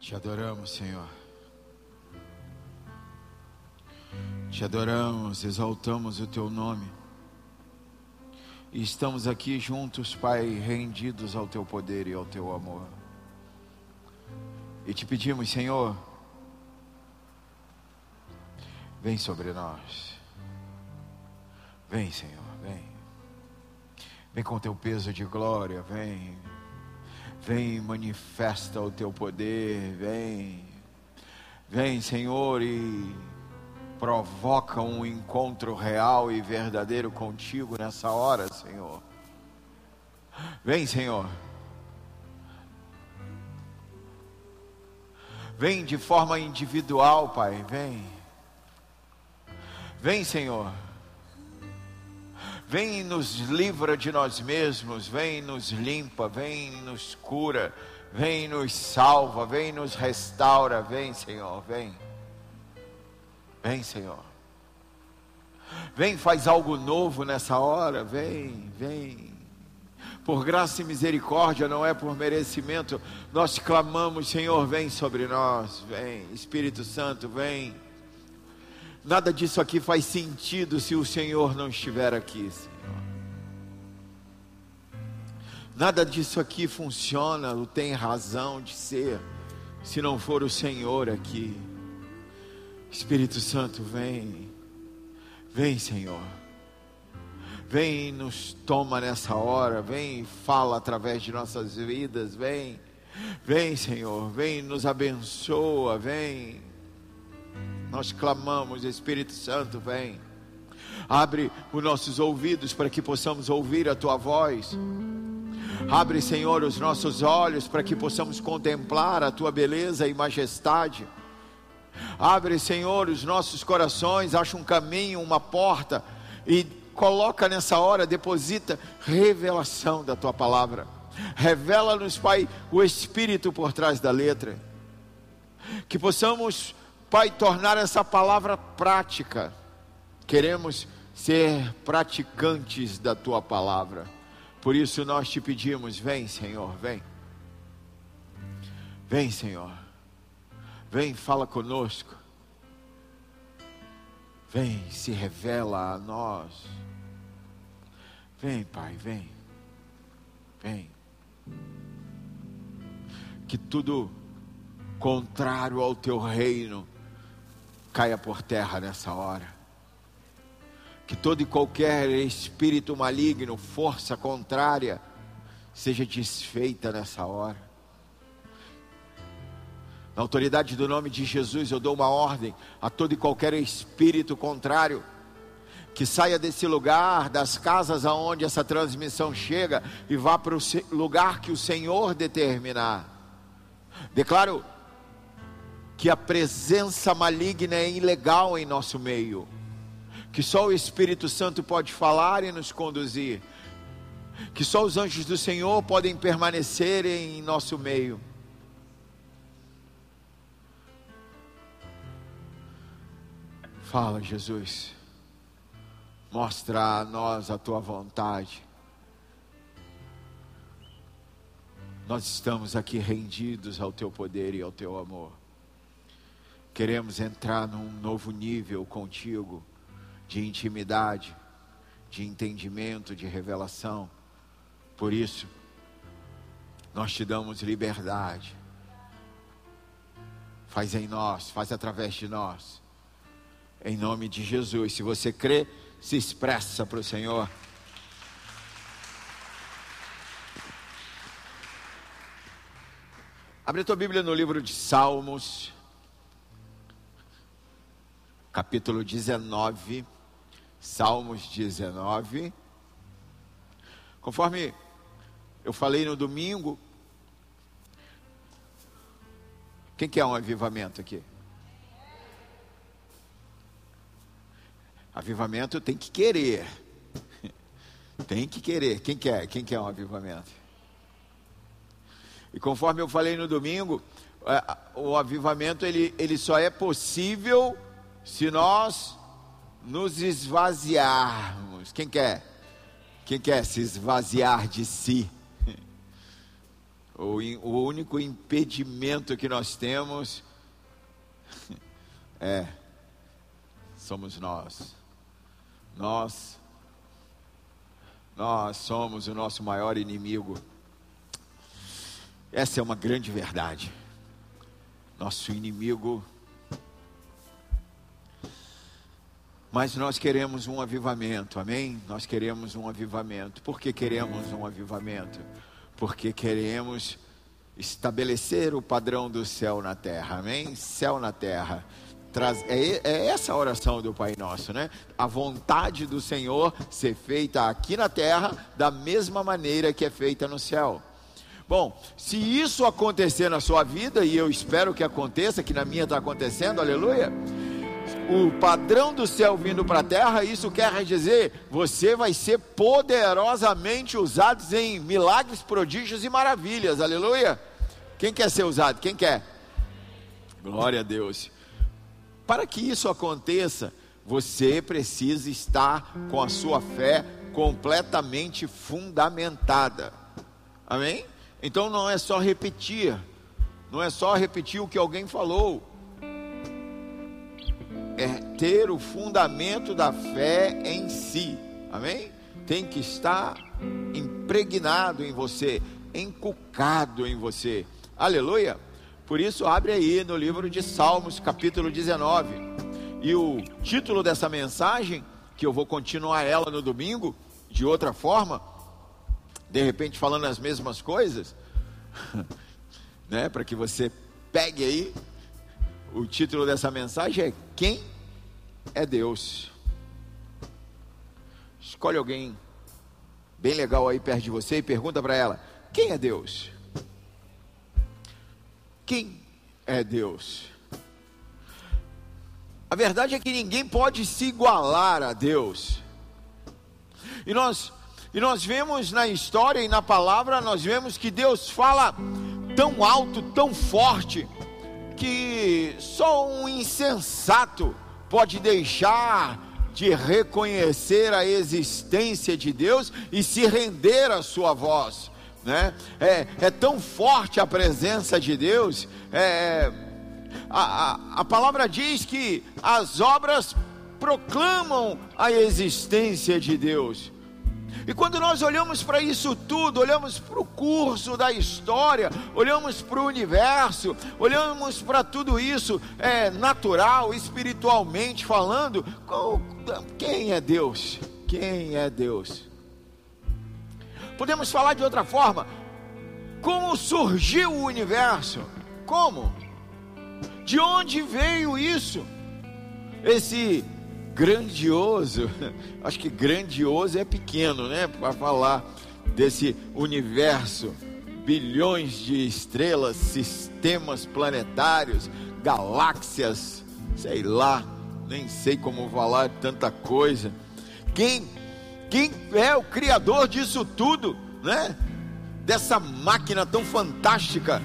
Te adoramos, Senhor. Te adoramos, exaltamos o teu nome. E estamos aqui juntos, Pai, rendidos ao teu poder e ao teu amor. E te pedimos, Senhor, vem sobre nós. Vem, Senhor, vem. Vem com teu peso de glória, vem. Vem, manifesta o teu poder, vem. Vem, Senhor, e provoca um encontro real e verdadeiro contigo nessa hora, Senhor. Vem, Senhor. Vem de forma individual, Pai, vem. Vem, Senhor. Vem e nos livra de nós mesmos, vem e nos limpa, vem e nos cura, vem e nos salva, vem e nos restaura, vem, Senhor, vem. Vem, Senhor. Vem, faz algo novo nessa hora, vem, vem. Por graça e misericórdia, não é por merecimento, nós clamamos, Senhor, vem sobre nós, vem, Espírito Santo, vem. Nada disso aqui faz sentido se o Senhor não estiver aqui, Senhor. Nada disso aqui funciona, ou tem razão de ser, se não for o Senhor aqui. Espírito Santo, vem, vem, Senhor. Vem e nos toma nessa hora, vem e fala através de nossas vidas, vem, vem, Senhor, vem nos abençoa, vem. Nós clamamos, Espírito Santo, vem. Abre os nossos ouvidos para que possamos ouvir a tua voz. Abre, Senhor, os nossos olhos para que possamos contemplar a tua beleza e majestade. Abre, Senhor, os nossos corações, acha um caminho, uma porta e coloca nessa hora, deposita revelação da tua palavra. Revela-nos, Pai, o espírito por trás da letra. Que possamos, Pai, tornar essa palavra prática. Queremos ser praticantes da tua palavra. Por isso nós te pedimos: vem, Senhor, vem. Vem, Senhor. Vem, fala conosco. Vem, se revela a nós. Vem, Pai, vem. Vem. Que tudo contrário ao teu reino caia por terra nessa hora. Que todo e qualquer espírito maligno, força contrária, seja desfeita nessa hora. Na autoridade do nome de Jesus, eu dou uma ordem a todo e qualquer espírito contrário que saia desse lugar, das casas aonde essa transmissão chega e vá para o lugar que o Senhor determinar. Declaro que a presença maligna é ilegal em nosso meio, que só o Espírito Santo pode falar e nos conduzir, que só os anjos do Senhor podem permanecer em nosso meio. Fala, Jesus. Mostra a nós a tua vontade. Nós estamos aqui rendidos ao teu poder e ao teu amor. Queremos entrar num novo nível contigo de intimidade, de entendimento, de revelação. Por isso, nós te damos liberdade. Faz em nós, faz através de nós em nome de Jesus. Se você crê, se expressa para o Senhor. Abre a tua Bíblia no livro de Salmos, capítulo 19. Salmos 19. Conforme eu falei no domingo, quem quer um avivamento aqui? Avivamento tem que querer. Tem que querer. Quem quer? Quem quer um avivamento? E conforme eu falei no domingo, é, o avivamento ele, ele só é possível se nós nos esvaziarmos. Quem quer? Quem quer se esvaziar de si? O, o único impedimento que nós temos é somos nós. Nós nós somos o nosso maior inimigo. Essa é uma grande verdade. Nosso inimigo. Mas nós queremos um avivamento, amém? Nós queremos um avivamento. Por que queremos um avivamento? Porque queremos estabelecer o padrão do céu na terra, amém? Céu na terra. É, é essa a oração do Pai Nosso, né? A vontade do Senhor ser feita aqui na terra da mesma maneira que é feita no céu. Bom, se isso acontecer na sua vida, e eu espero que aconteça, que na minha está acontecendo, aleluia. O padrão do céu vindo para a terra, isso quer dizer, você vai ser poderosamente usado em milagres, prodígios e maravilhas, aleluia. Quem quer ser usado? Quem quer? Glória a Deus. Para que isso aconteça, você precisa estar com a sua fé completamente fundamentada. Amém? Então não é só repetir, não é só repetir o que alguém falou. É ter o fundamento da fé em si. Amém? Tem que estar impregnado em você, encucado em você. Aleluia. Por isso, abre aí no livro de Salmos, capítulo 19. E o título dessa mensagem, que eu vou continuar ela no domingo, de outra forma, de repente falando as mesmas coisas, né, para que você pegue aí, o título dessa mensagem é Quem é Deus? Escolhe alguém bem legal aí perto de você e pergunta para ela: Quem é Deus? Quem é Deus? A verdade é que ninguém pode se igualar a Deus. E nós, e nós vemos na história e na palavra, nós vemos que Deus fala tão alto, tão forte, que só um insensato pode deixar de reconhecer a existência de Deus e se render à sua voz né? É, é tão forte a presença de Deus. É, a, a, a palavra diz que as obras proclamam a existência de Deus. E quando nós olhamos para isso tudo, olhamos para o curso da história, olhamos para o universo, olhamos para tudo isso é, natural, espiritualmente falando, qual, quem é Deus? Quem é Deus? Podemos falar de outra forma. Como surgiu o universo? Como? De onde veio isso? Esse grandioso, acho que grandioso é pequeno, né? Para falar desse universo, bilhões de estrelas, sistemas planetários, galáxias, sei lá, nem sei como falar tanta coisa. Quem quem é o criador disso tudo, né? Dessa máquina tão fantástica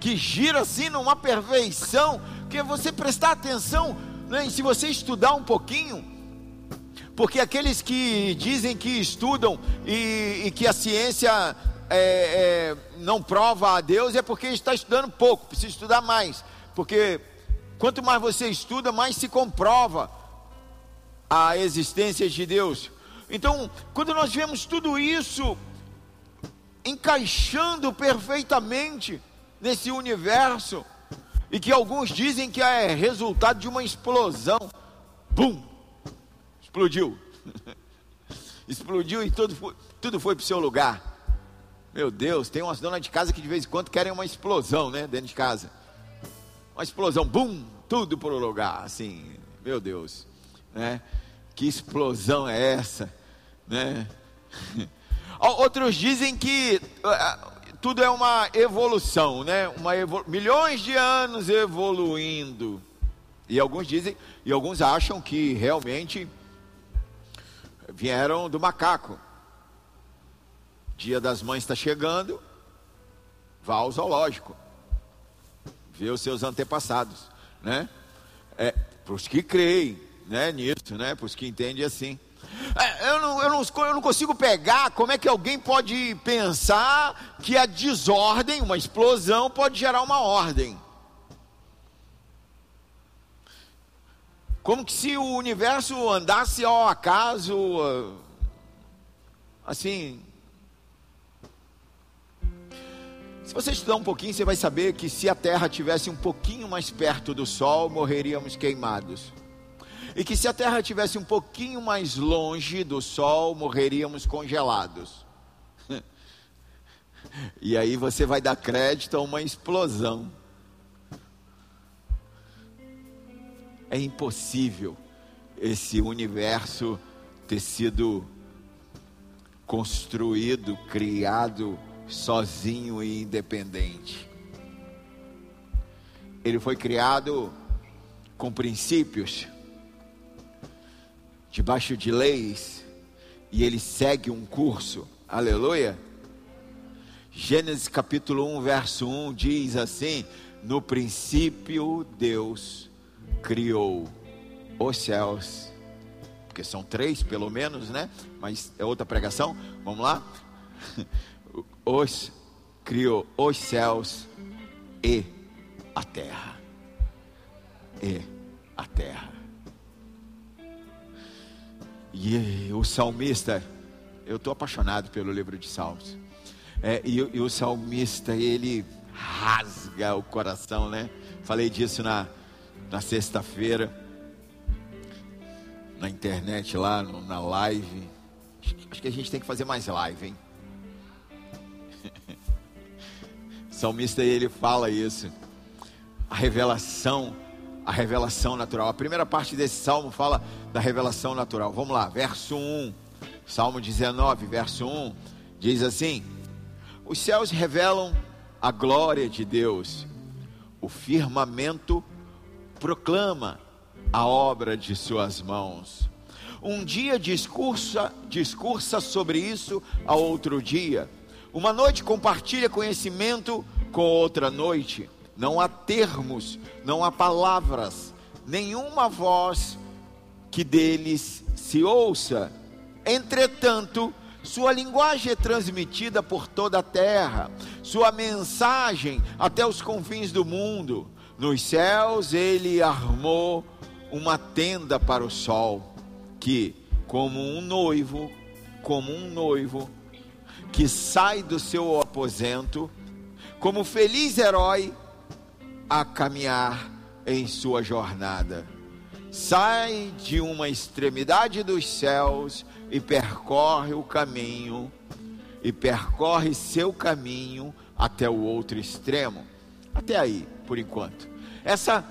que gira assim numa perfeição, que você prestar atenção? E se você estudar um pouquinho, porque aqueles que dizem que estudam e, e que a ciência é, é, não prova a Deus é porque está estudando pouco, precisa estudar mais, porque quanto mais você estuda, mais se comprova a existência de Deus. Então, quando nós vemos tudo isso encaixando perfeitamente nesse universo, e que alguns dizem que é resultado de uma explosão, bum, explodiu, explodiu e tudo foi, tudo foi para o seu lugar. Meu Deus, tem umas donas de casa que de vez em quando querem uma explosão, né, dentro de casa. Uma explosão, bum, tudo para o lugar, assim, meu Deus, né? Que explosão é essa, né? Outros dizem que uh, tudo é uma evolução, né? Uma evolu milhões de anos evoluindo. E alguns dizem, e alguns acham que realmente vieram do macaco. Dia das Mães está chegando, vá ao zoológico, vê os seus antepassados, né? É, para os que creem, né, nisso, né, para os que entendem assim. É, eu não, eu, não, eu não consigo pegar como é que alguém pode pensar que a desordem, uma explosão, pode gerar uma ordem. Como que se o universo andasse ao acaso, assim. Se você estudar um pouquinho, você vai saber que se a Terra tivesse um pouquinho mais perto do Sol, morreríamos queimados. E que se a Terra tivesse um pouquinho mais longe do Sol, morreríamos congelados. E aí você vai dar crédito a uma explosão. É impossível esse universo ter sido construído, criado sozinho e independente. Ele foi criado com princípios, debaixo de leis, e ele segue um curso. Aleluia. Gênesis capítulo 1, verso 1 diz assim: No princípio Deus criou os céus, porque são três pelo menos, né? Mas é outra pregação. Vamos lá? Os criou os céus e a terra. E a terra. E o salmista, eu estou apaixonado pelo livro de Salmos. É, e, e o salmista, ele rasga o coração, né? Falei disso na, na sexta-feira, na internet lá, no, na live. Acho que a gente tem que fazer mais live, hein? O salmista ele fala isso. A revelação, a revelação natural. A primeira parte desse salmo fala da revelação natural. Vamos lá, verso 1. Salmo 19, verso 1 diz assim: Os céus revelam a glória de Deus. O firmamento proclama a obra de suas mãos. Um dia discursa, discursa sobre isso a outro dia. Uma noite compartilha conhecimento com outra noite. Não há termos, não há palavras, nenhuma voz que deles se ouça. Entretanto, sua linguagem é transmitida por toda a terra, sua mensagem até os confins do mundo. Nos céus ele armou uma tenda para o sol, que, como um noivo, como um noivo, que sai do seu aposento, como feliz herói, a caminhar em sua jornada. Sai de uma extremidade dos céus e percorre o caminho, e percorre seu caminho até o outro extremo. Até aí por enquanto. Essa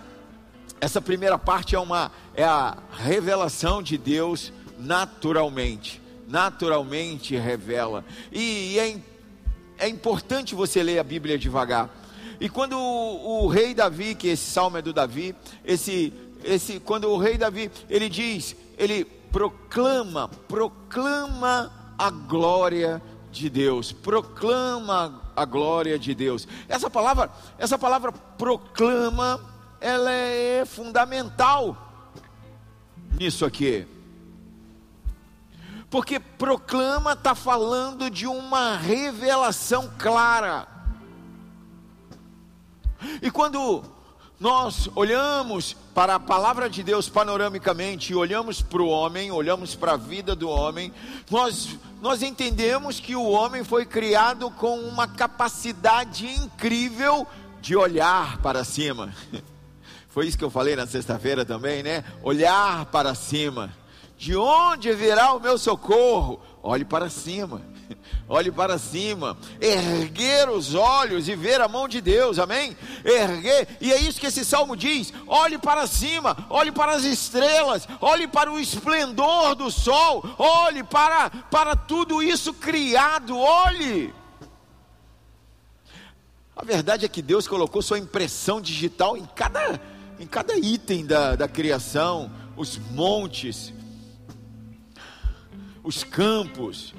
essa primeira parte é uma é a revelação de Deus naturalmente, naturalmente revela. E é, é importante você ler a Bíblia devagar. E quando o, o, rei Davi, que esse salmo é do Davi, esse esse quando o rei Davi, ele diz, ele proclama, proclama a glória de Deus, proclama a glória de Deus. Essa palavra, essa palavra proclama, ela é fundamental nisso aqui. Porque proclama está falando de uma revelação clara. E quando nós olhamos para a palavra de Deus panoramicamente olhamos para o homem, olhamos para a vida do homem, nós, nós entendemos que o homem foi criado com uma capacidade incrível de olhar para cima. Foi isso que eu falei na sexta-feira também, né? Olhar para cima. De onde virá o meu socorro? Olhe para cima. olhe para cima, erguer os olhos e ver a mão de Deus, amém? Erguer, e é isso que esse salmo diz: olhe para cima, olhe para as estrelas, olhe para o esplendor do sol, olhe para, para tudo isso criado, olhe. A verdade é que Deus colocou sua impressão digital em cada, em cada item da, da criação, os montes, os campos,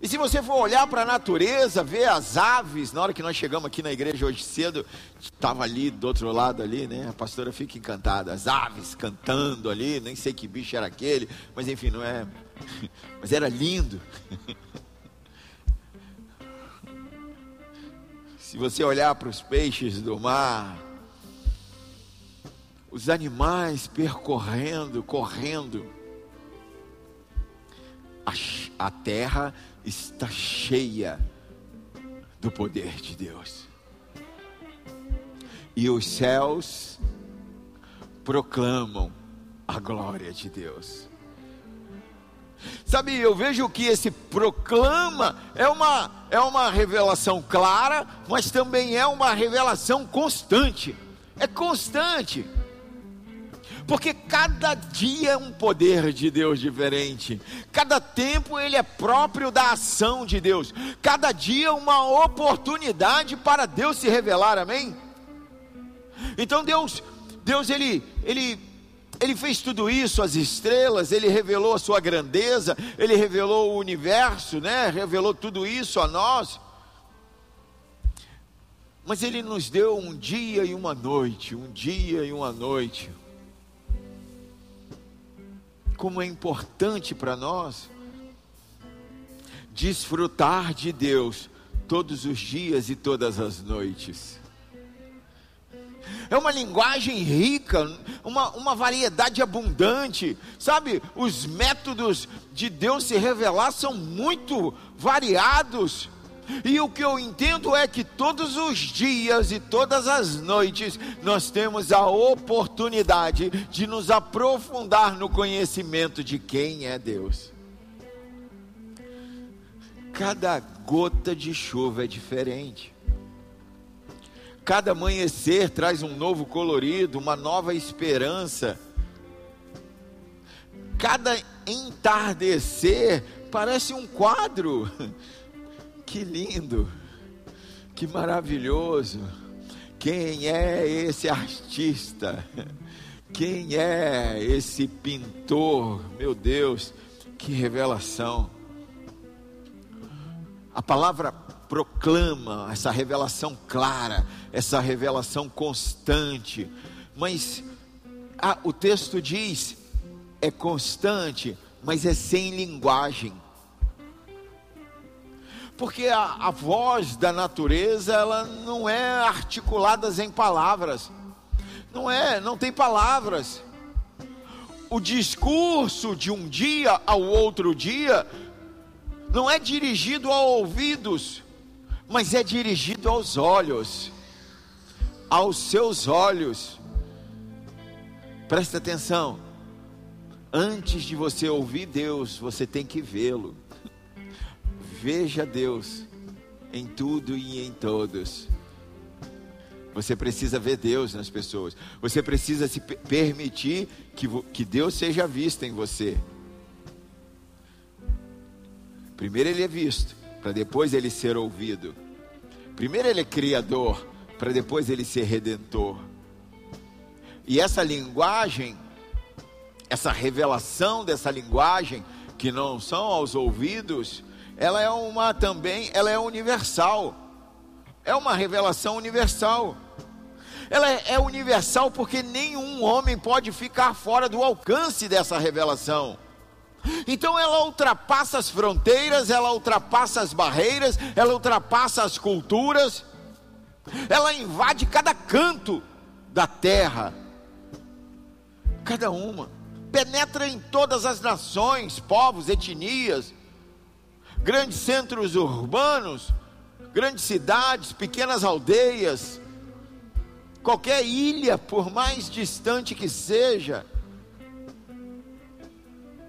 E se você for olhar para a natureza, ver as aves, na hora que nós chegamos aqui na igreja hoje cedo, estava ali do outro lado ali, né? A pastora fica encantada, as aves cantando ali, nem sei que bicho era aquele, mas enfim, não é. Mas era lindo. Se você olhar para os peixes do mar, os animais percorrendo, correndo, a, a terra está cheia do poder de Deus. E os céus proclamam a glória de Deus. Sabe, eu vejo que esse proclama é uma, é uma revelação clara, mas também é uma revelação constante. É constante. Porque cada dia é um poder de Deus diferente. Cada tempo ele é próprio da ação de Deus. Cada dia uma oportunidade para Deus se revelar. Amém? Então Deus, Deus ele ele ele fez tudo isso, as estrelas, ele revelou a sua grandeza, ele revelou o universo, né? Revelou tudo isso a nós. Mas ele nos deu um dia e uma noite, um dia e uma noite como é importante para nós desfrutar de Deus todos os dias e todas as noites. É uma linguagem rica, uma, uma variedade abundante, sabe? Os métodos de Deus se revelar são muito variados. E o que eu entendo é que todos os dias e todas as noites nós temos a oportunidade de nos aprofundar no conhecimento de quem é Deus. Cada gota de chuva é diferente. Cada amanhecer traz um novo colorido, uma nova esperança. Cada entardecer parece um quadro que lindo, que maravilhoso. Quem é esse artista? Quem é esse pintor? Meu Deus, que revelação. A palavra proclama essa revelação clara, essa revelação constante, mas ah, o texto diz: é constante, mas é sem linguagem porque a, a voz da natureza ela não é articulada em palavras, não é, não tem palavras. O discurso de um dia ao outro dia não é dirigido a ouvidos, mas é dirigido aos olhos, aos seus olhos. Presta atenção. Antes de você ouvir Deus, você tem que vê-lo. Veja Deus em tudo e em todos. Você precisa ver Deus nas pessoas. Você precisa se permitir que, que Deus seja visto em você. Primeiro ele é visto, para depois ele ser ouvido. Primeiro ele é criador, para depois ele ser redentor. E essa linguagem, essa revelação dessa linguagem, que não são aos ouvidos, ela é uma também, ela é universal. É uma revelação universal. Ela é, é universal porque nenhum homem pode ficar fora do alcance dessa revelação. Então ela ultrapassa as fronteiras, ela ultrapassa as barreiras, ela ultrapassa as culturas, ela invade cada canto da terra, cada uma, penetra em todas as nações, povos, etnias, grandes centros urbanos, grandes cidades, pequenas aldeias, qualquer ilha, por mais distante que seja,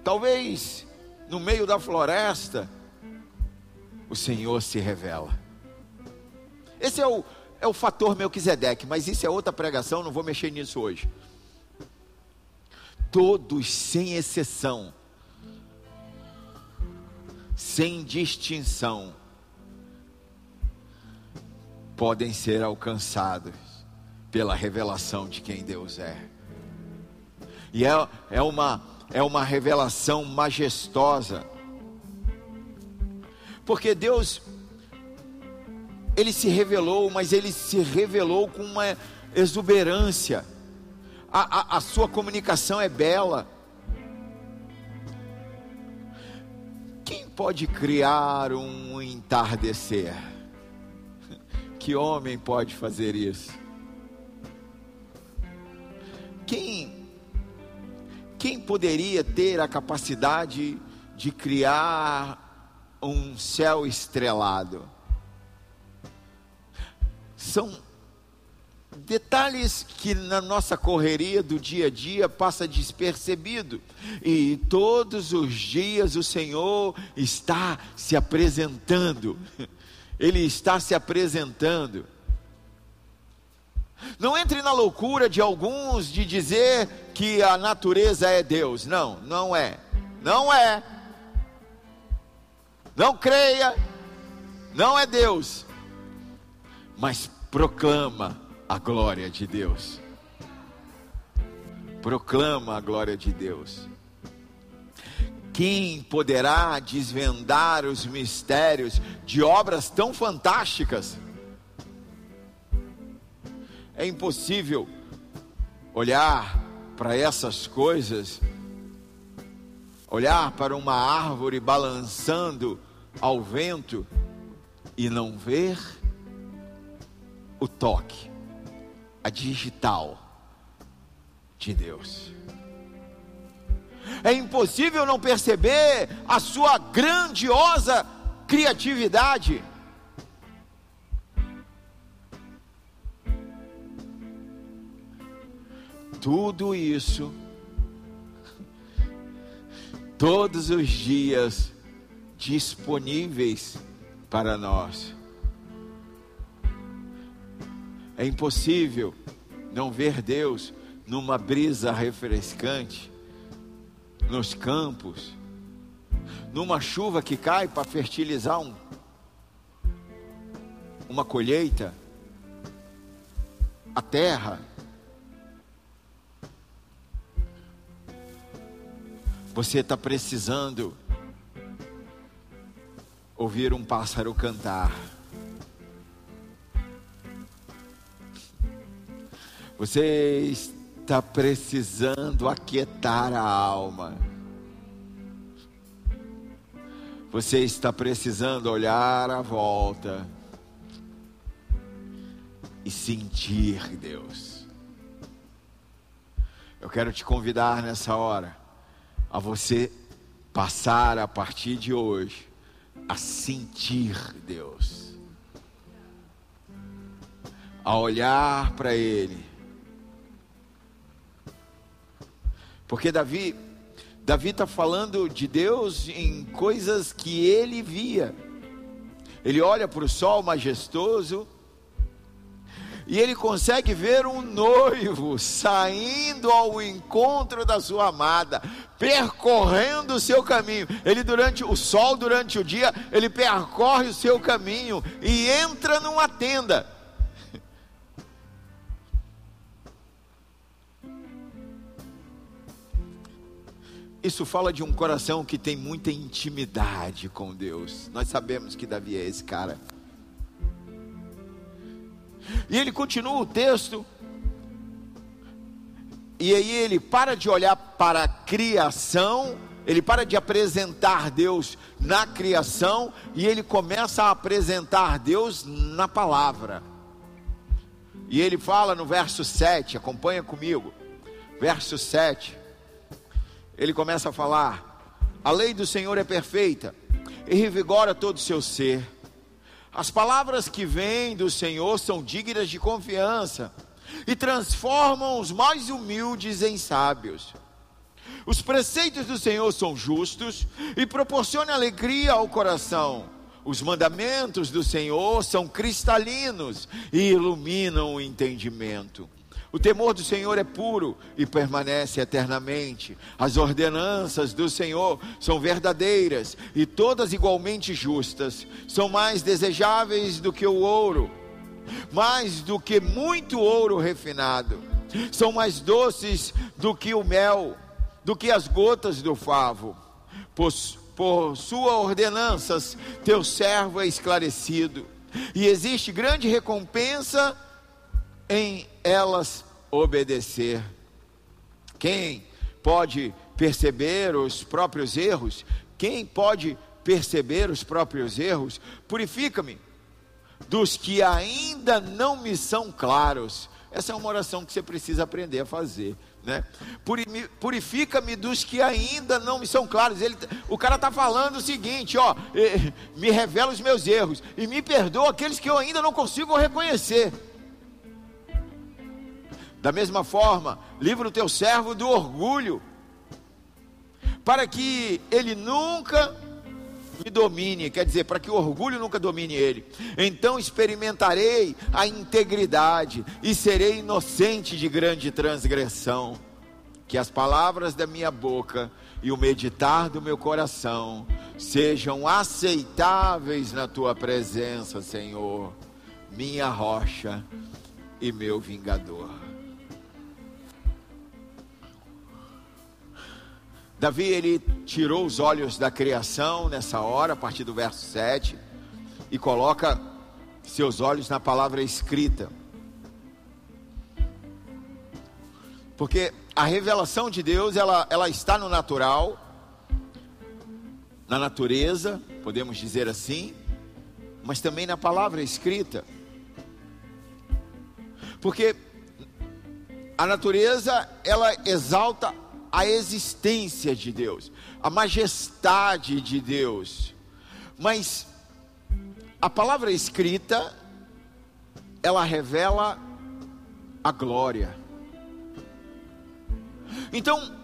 talvez no meio da floresta, o Senhor se revela. Esse é o, é o fator Melquisedeque, mas isso é outra pregação, não vou mexer nisso hoje. Todos, sem exceção, sem distinção, podem ser alcançados pela revelação de quem Deus é. E é, é, uma, é uma revelação majestosa, Porque Deus, Ele se revelou, mas Ele se revelou com uma exuberância. A, a, a sua comunicação é bela. Pode criar um entardecer? Que homem pode fazer isso? Quem, quem poderia ter a capacidade de criar um céu estrelado? São detalhes que na nossa correria do dia a dia passa despercebido. E todos os dias o Senhor está se apresentando. Ele está se apresentando. Não entre na loucura de alguns de dizer que a natureza é Deus. Não, não é. Não é. Não creia. Não é Deus. Mas proclama a glória de Deus. Proclama a glória de Deus. Quem poderá desvendar os mistérios de obras tão fantásticas? É impossível olhar para essas coisas, olhar para uma árvore balançando ao vento e não ver o toque a digital de Deus. É impossível não perceber a sua grandiosa criatividade. Tudo isso, todos os dias disponíveis para nós. É impossível não ver Deus numa brisa refrescante, nos campos, numa chuva que cai para fertilizar um, uma colheita, a terra. Você está precisando ouvir um pássaro cantar. Você está precisando aquietar a alma. Você está precisando olhar à volta e sentir Deus. Eu quero te convidar nessa hora a você passar a partir de hoje a sentir Deus, a olhar para Ele Porque Davi, Davi está falando de Deus em coisas que ele via. Ele olha para o sol majestoso e ele consegue ver um noivo saindo ao encontro da sua amada, percorrendo o seu caminho. Ele durante o sol durante o dia, ele percorre o seu caminho e entra numa tenda. Isso fala de um coração que tem muita intimidade com Deus. Nós sabemos que Davi é esse cara. E ele continua o texto. E aí ele para de olhar para a criação, ele para de apresentar Deus na criação e ele começa a apresentar Deus na palavra. E ele fala no verso 7, acompanha comigo. Verso 7 ele começa a falar: a lei do Senhor é perfeita e revigora todo o seu ser. As palavras que vêm do Senhor são dignas de confiança e transformam os mais humildes em sábios. Os preceitos do Senhor são justos e proporcionam alegria ao coração. Os mandamentos do Senhor são cristalinos e iluminam o entendimento. O temor do Senhor é puro e permanece eternamente. As ordenanças do Senhor são verdadeiras e todas igualmente justas. São mais desejáveis do que o ouro, mais do que muito ouro refinado. São mais doces do que o mel, do que as gotas do favo. por sua ordenanças, teu servo é esclarecido, e existe grande recompensa em elas obedecer. Quem pode perceber os próprios erros? Quem pode perceber os próprios erros? Purifica-me dos que ainda não me são claros. Essa é uma oração que você precisa aprender a fazer. Né? Purifica-me dos que ainda não me são claros. Ele, o cara está falando o seguinte: ó, me revela os meus erros e me perdoa aqueles que eu ainda não consigo reconhecer. Da mesma forma, livra o teu servo do orgulho, para que ele nunca me domine, quer dizer, para que o orgulho nunca domine ele. Então experimentarei a integridade e serei inocente de grande transgressão. Que as palavras da minha boca e o meditar do meu coração sejam aceitáveis na tua presença, Senhor, minha rocha e meu vingador. Davi ele tirou os olhos da criação nessa hora, a partir do verso 7, e coloca seus olhos na palavra escrita. Porque a revelação de Deus, ela, ela está no natural, na natureza, podemos dizer assim, mas também na palavra escrita. Porque a natureza, ela exalta a existência de Deus, a majestade de Deus. Mas a palavra escrita, ela revela a glória. Então,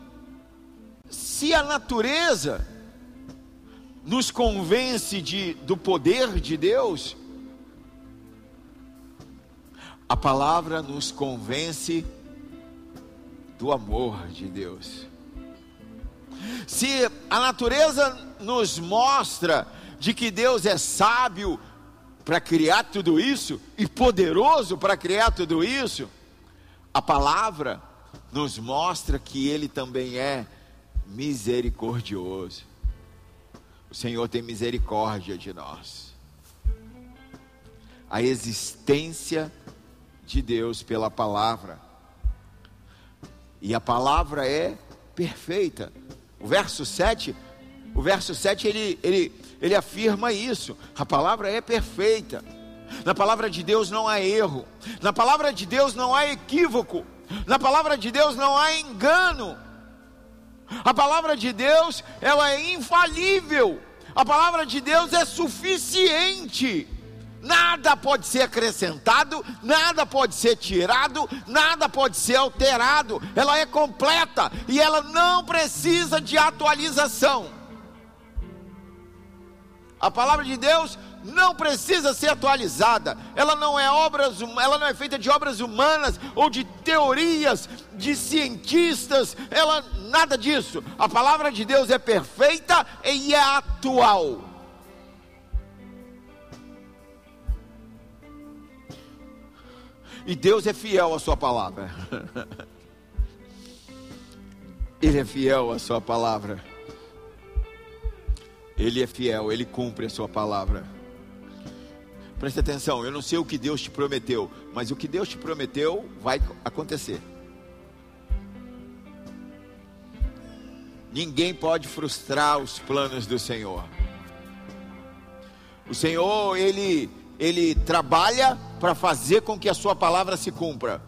se a natureza nos convence de, do poder de Deus, a palavra nos convence do amor de Deus. Se a natureza nos mostra de que Deus é sábio para criar tudo isso e poderoso para criar tudo isso, a palavra nos mostra que Ele também é misericordioso. O Senhor tem misericórdia de nós. A existência de Deus pela palavra e a palavra é perfeita. O verso 7, o verso 7 ele, ele, ele afirma isso. A palavra é perfeita. Na palavra de Deus não há erro. Na palavra de Deus não há equívoco. Na palavra de Deus não há engano. A palavra de Deus, ela é infalível. A palavra de Deus é suficiente. Nada pode ser acrescentado, nada pode ser tirado, nada pode ser alterado. Ela é completa e ela não precisa de atualização. A palavra de Deus não precisa ser atualizada. Ela não é obras, ela não é feita de obras humanas ou de teorias de cientistas. Ela nada disso. A palavra de Deus é perfeita e é atual. E Deus é fiel à sua palavra. Ele é fiel à sua palavra. Ele é fiel, ele cumpre a sua palavra. Preste atenção, eu não sei o que Deus te prometeu, mas o que Deus te prometeu vai acontecer. Ninguém pode frustrar os planos do Senhor. O Senhor, ele ele trabalha para fazer com que a sua palavra se cumpra.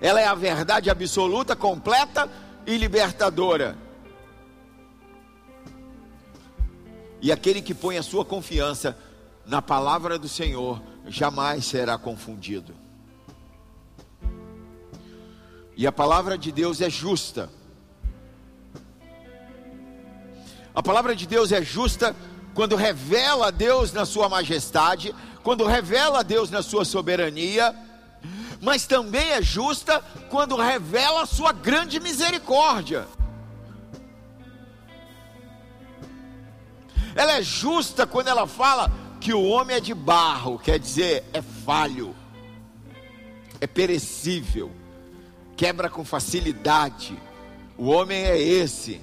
Ela é a verdade absoluta, completa e libertadora. E aquele que põe a sua confiança na palavra do Senhor jamais será confundido. E a palavra de Deus é justa. A palavra de Deus é justa quando revela a Deus na sua majestade, quando revela a Deus na sua soberania, mas também é justa quando revela a sua grande misericórdia. Ela é justa quando ela fala que o homem é de barro, quer dizer, é falho, é perecível, quebra com facilidade. O homem é esse.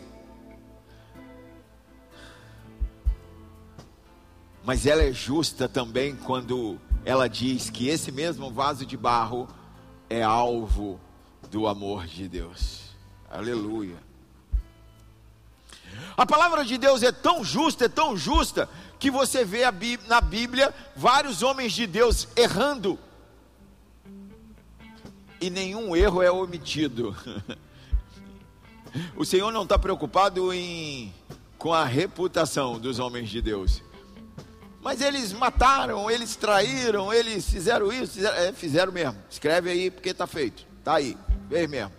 Mas ela é justa também quando ela diz que esse mesmo vaso de barro é alvo do amor de Deus. Aleluia. A palavra de Deus é tão justa, é tão justa, que você vê na Bíblia vários homens de Deus errando, e nenhum erro é omitido. O Senhor não está preocupado em, com a reputação dos homens de Deus. Mas eles mataram, eles traíram, eles fizeram isso, fizeram, é, fizeram mesmo. Escreve aí porque está feito. Está aí, fez mesmo.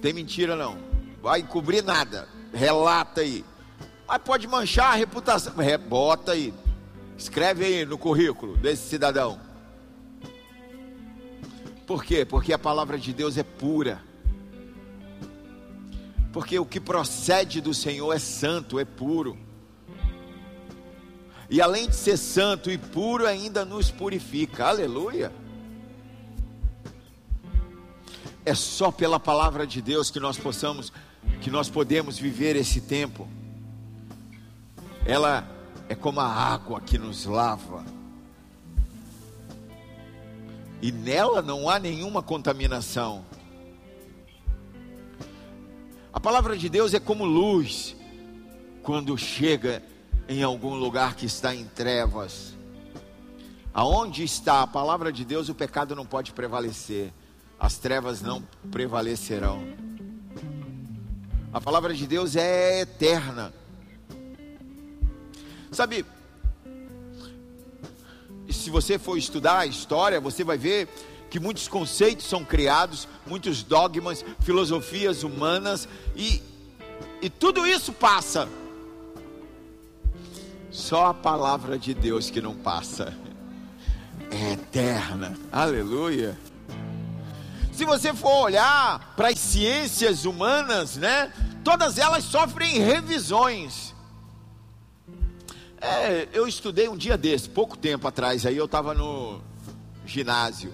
Tem mentira não. Vai encobrir nada. Relata aí. Mas pode manchar a reputação. Bota aí. Escreve aí no currículo desse cidadão. Por quê? Porque a palavra de Deus é pura. Porque o que procede do Senhor é santo, é puro. E além de ser santo e puro, ainda nos purifica. Aleluia. É só pela palavra de Deus que nós possamos, que nós podemos viver esse tempo. Ela é como a água que nos lava. E nela não há nenhuma contaminação. A palavra de Deus é como luz quando chega em algum lugar que está em trevas. Aonde está a palavra de Deus, o pecado não pode prevalecer, as trevas não prevalecerão. A palavra de Deus é eterna. Sabe, se você for estudar a história, você vai ver que muitos conceitos são criados, muitos dogmas, filosofias humanas, e, e tudo isso passa. Só a palavra de Deus que não passa, é eterna, aleluia. Se você for olhar para as ciências humanas, né, todas elas sofrem revisões. É, eu estudei um dia desse, pouco tempo atrás, aí eu estava no ginásio.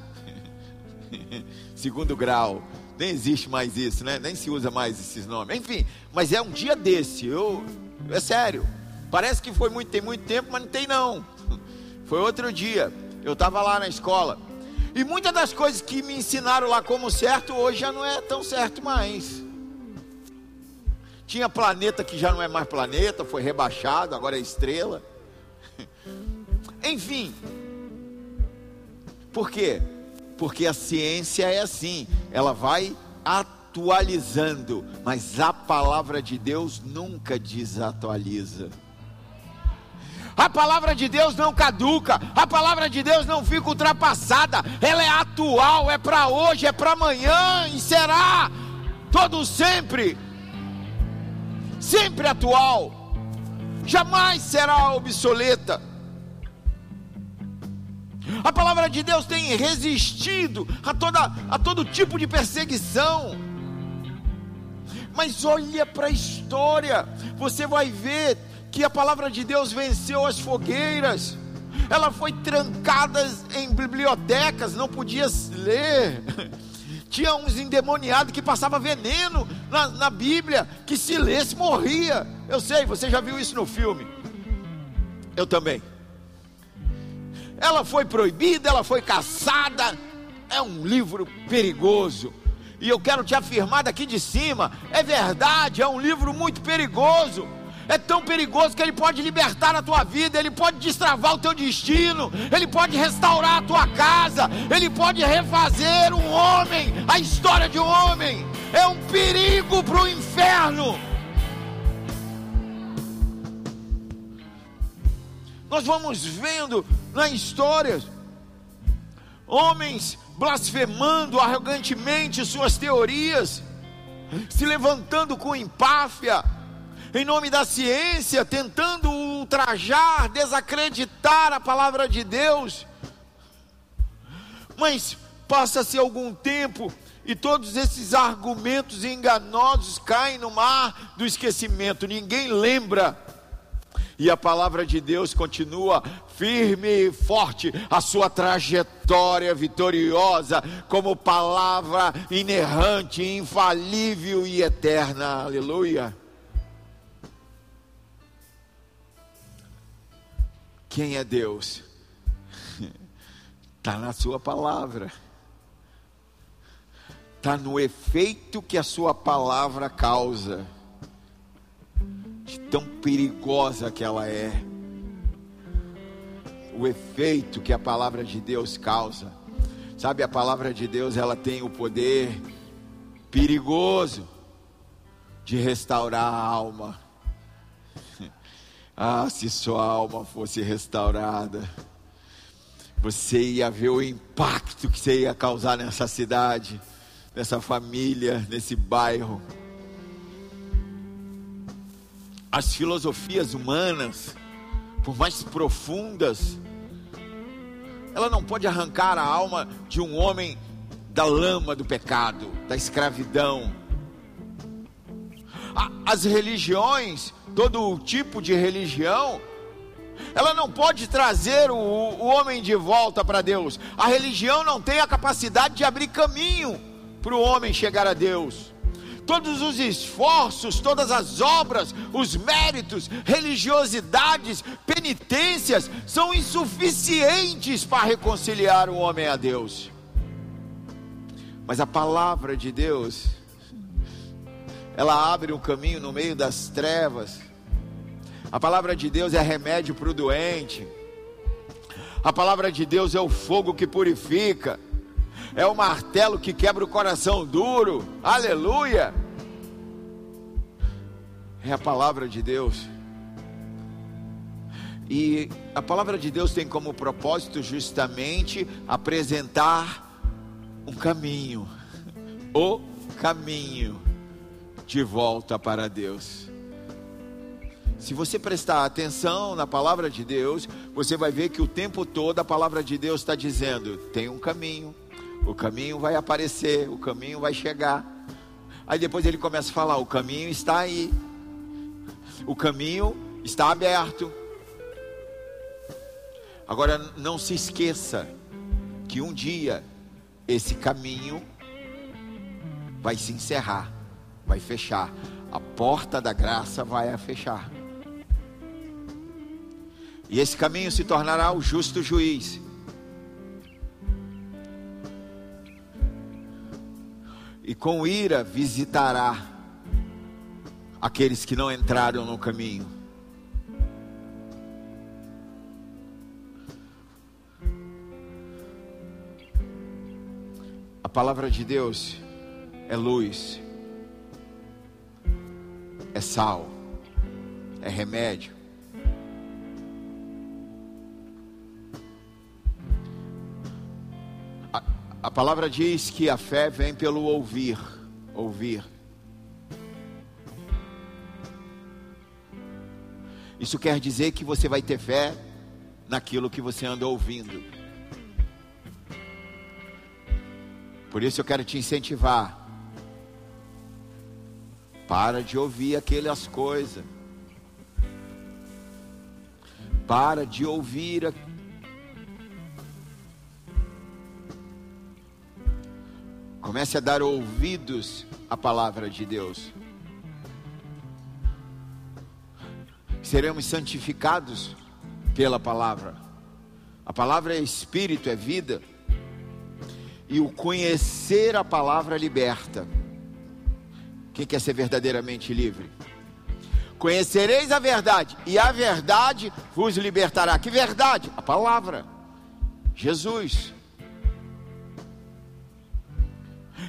segundo grau. Nem existe mais isso, né? Nem se usa mais esses nomes. Enfim, mas é um dia desse. Eu, é sério. Parece que foi muito, tem muito tempo, mas não tem não. Foi outro dia. Eu estava lá na escola. E muitas das coisas que me ensinaram lá como certo, hoje já não é tão certo mais. Tinha planeta que já não é mais planeta, foi rebaixado, agora é estrela. Enfim. Por quê? porque a ciência é assim, ela vai atualizando, mas a palavra de Deus nunca desatualiza. A palavra de Deus não caduca, a palavra de Deus não fica ultrapassada, ela é atual, é para hoje, é para amanhã e será todo sempre, sempre atual, jamais será obsoleta. A palavra de Deus tem resistido a, toda, a todo tipo de perseguição. Mas olha para a história, você vai ver que a palavra de Deus venceu as fogueiras. Ela foi trancada em bibliotecas, não podia ler. Tinha uns endemoniados que passava veneno na, na Bíblia, que se lesse morria. Eu sei, você já viu isso no filme. Eu também ela foi proibida, ela foi caçada. É um livro perigoso. E eu quero te afirmar daqui de cima: é verdade, é um livro muito perigoso. É tão perigoso que ele pode libertar a tua vida, ele pode destravar o teu destino, ele pode restaurar a tua casa, ele pode refazer um homem, a história de um homem. É um perigo para o inferno. Nós vamos vendo na história homens blasfemando arrogantemente suas teorias, se levantando com empáfia, em nome da ciência, tentando ultrajar, desacreditar a palavra de Deus. Mas passa-se algum tempo e todos esses argumentos enganosos caem no mar do esquecimento, ninguém lembra e a palavra de Deus continua firme e forte a sua trajetória vitoriosa como palavra inerrante, infalível e eterna. Aleluia. Quem é Deus? Está na Sua palavra, está no efeito que a Sua palavra causa, de tão perigosa que ela é, o efeito que a palavra de Deus causa. Sabe, a palavra de Deus ela tem o poder perigoso de restaurar a alma. Ah, se sua alma fosse restaurada, você ia ver o impacto que você ia causar nessa cidade, nessa família, nesse bairro. As filosofias humanas, por mais profundas, ela não pode arrancar a alma de um homem da lama do pecado, da escravidão. As religiões, todo tipo de religião, ela não pode trazer o, o homem de volta para Deus. A religião não tem a capacidade de abrir caminho para o homem chegar a Deus. Todos os esforços, todas as obras, os méritos, religiosidades, penitências são insuficientes para reconciliar o homem a Deus. Mas a palavra de Deus, ela abre um caminho no meio das trevas. A palavra de Deus é remédio para o doente. A palavra de Deus é o fogo que purifica. É o martelo que quebra o coração duro. Aleluia! É a palavra de Deus. E a palavra de Deus tem como propósito justamente apresentar um caminho, o caminho de volta para Deus. Se você prestar atenção na palavra de Deus, você vai ver que o tempo todo a palavra de Deus está dizendo: tem um caminho, o caminho vai aparecer, o caminho vai chegar. Aí depois ele começa a falar: o caminho está aí, o caminho está aberto. Agora não se esqueça que um dia esse caminho vai se encerrar, vai fechar. A porta da graça vai fechar. E esse caminho se tornará o justo juiz. E com ira visitará aqueles que não entraram no caminho. A palavra de Deus é luz, é sal, é remédio. A, palavra diz que a fé vem pelo ouvir, ouvir. Isso quer dizer que você vai ter fé naquilo que você anda ouvindo. Por isso eu quero te incentivar. Para de ouvir aquelas coisas. Para de ouvir. A... Comece a dar ouvidos à palavra de Deus. Seremos santificados pela palavra. A palavra é espírito, é vida e o conhecer a palavra liberta. Quem quer ser verdadeiramente livre? Conhecereis a verdade, e a verdade vos libertará. Que verdade? A palavra. Jesus.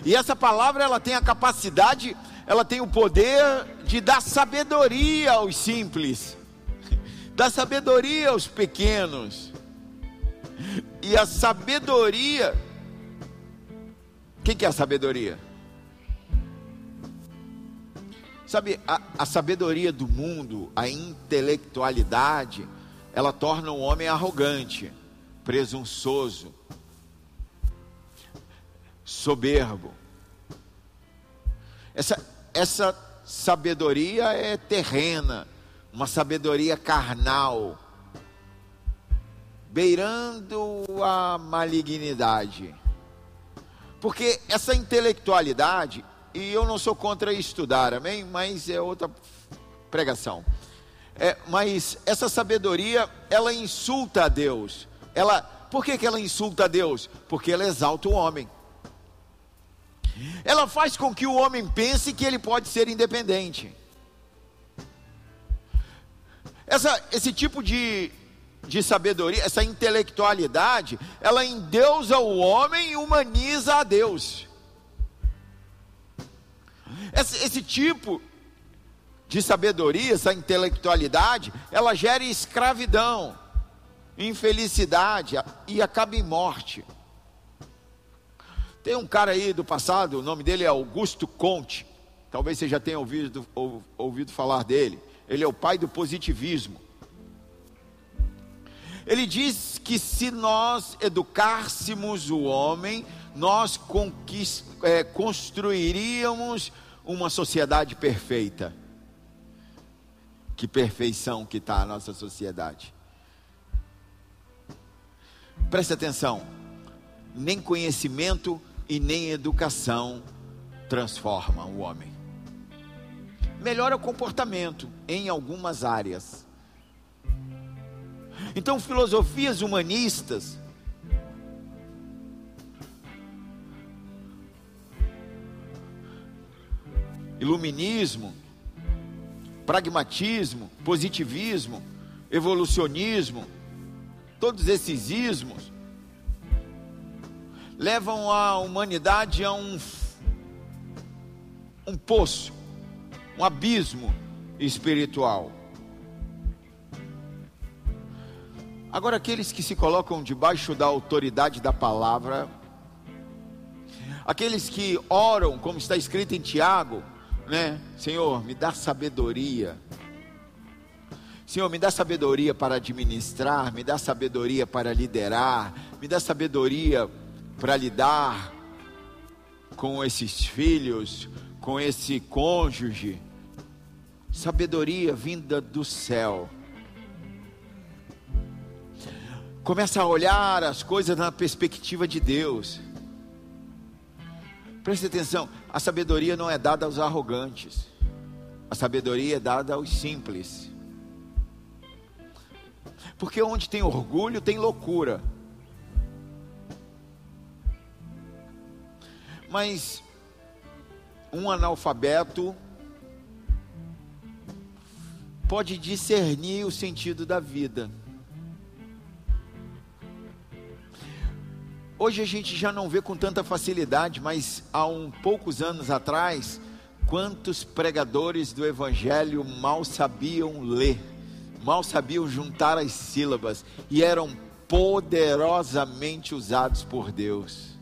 E essa palavra ela tem a capacidade, ela tem o poder de dar sabedoria aos simples, dar sabedoria aos pequenos. E a sabedoria quem que é a sabedoria? Sabe, a, a, sabedoria do mundo, a intelectualidade, ela torna o homem arrogante, presunçoso, soberbo. Essa, essa sabedoria é terrena, uma sabedoria carnal, beirando a malignidade. Porque essa intelectualidade, e eu não sou contra estudar, amém? Mas é outra pregação. É, mas essa sabedoria, ela insulta a Deus. Ela, por que, que ela insulta a Deus? Porque ela exalta o homem. Ela faz com que o homem pense que ele pode ser independente. Essa, esse tipo de, de sabedoria, essa intelectualidade, ela endeusa o homem e humaniza a Deus. Esse, esse tipo de sabedoria, essa intelectualidade, ela gera escravidão, infelicidade e acaba em morte. Tem um cara aí do passado, o nome dele é Augusto Conte. Talvez você já tenha ouvido, ou, ouvido falar dele. Ele é o pai do positivismo. Ele diz que se nós educássemos o homem, nós é, construiríamos uma sociedade perfeita. Que perfeição que está a nossa sociedade. Preste atenção: nem conhecimento e nem educação transforma o homem. Melhora o comportamento em algumas áreas. Então, filosofias humanistas iluminismo, pragmatismo, positivismo, evolucionismo, todos esses ismos levam a humanidade a um, um poço, um abismo espiritual. Agora, aqueles que se colocam debaixo da autoridade da palavra, aqueles que oram, como está escrito em Tiago, né? Senhor, me dá sabedoria. Senhor, me dá sabedoria para administrar, me dá sabedoria para liderar, me dá sabedoria para lidar com esses filhos, com esse cônjuge. Sabedoria vinda do céu. Começa a olhar as coisas na perspectiva de Deus. Preste atenção, a sabedoria não é dada aos arrogantes, a sabedoria é dada aos simples. Porque onde tem orgulho, tem loucura. Mas um analfabeto pode discernir o sentido da vida. Hoje a gente já não vê com tanta facilidade, mas há um poucos anos atrás, quantos pregadores do evangelho mal sabiam ler, mal sabiam juntar as sílabas e eram poderosamente usados por Deus.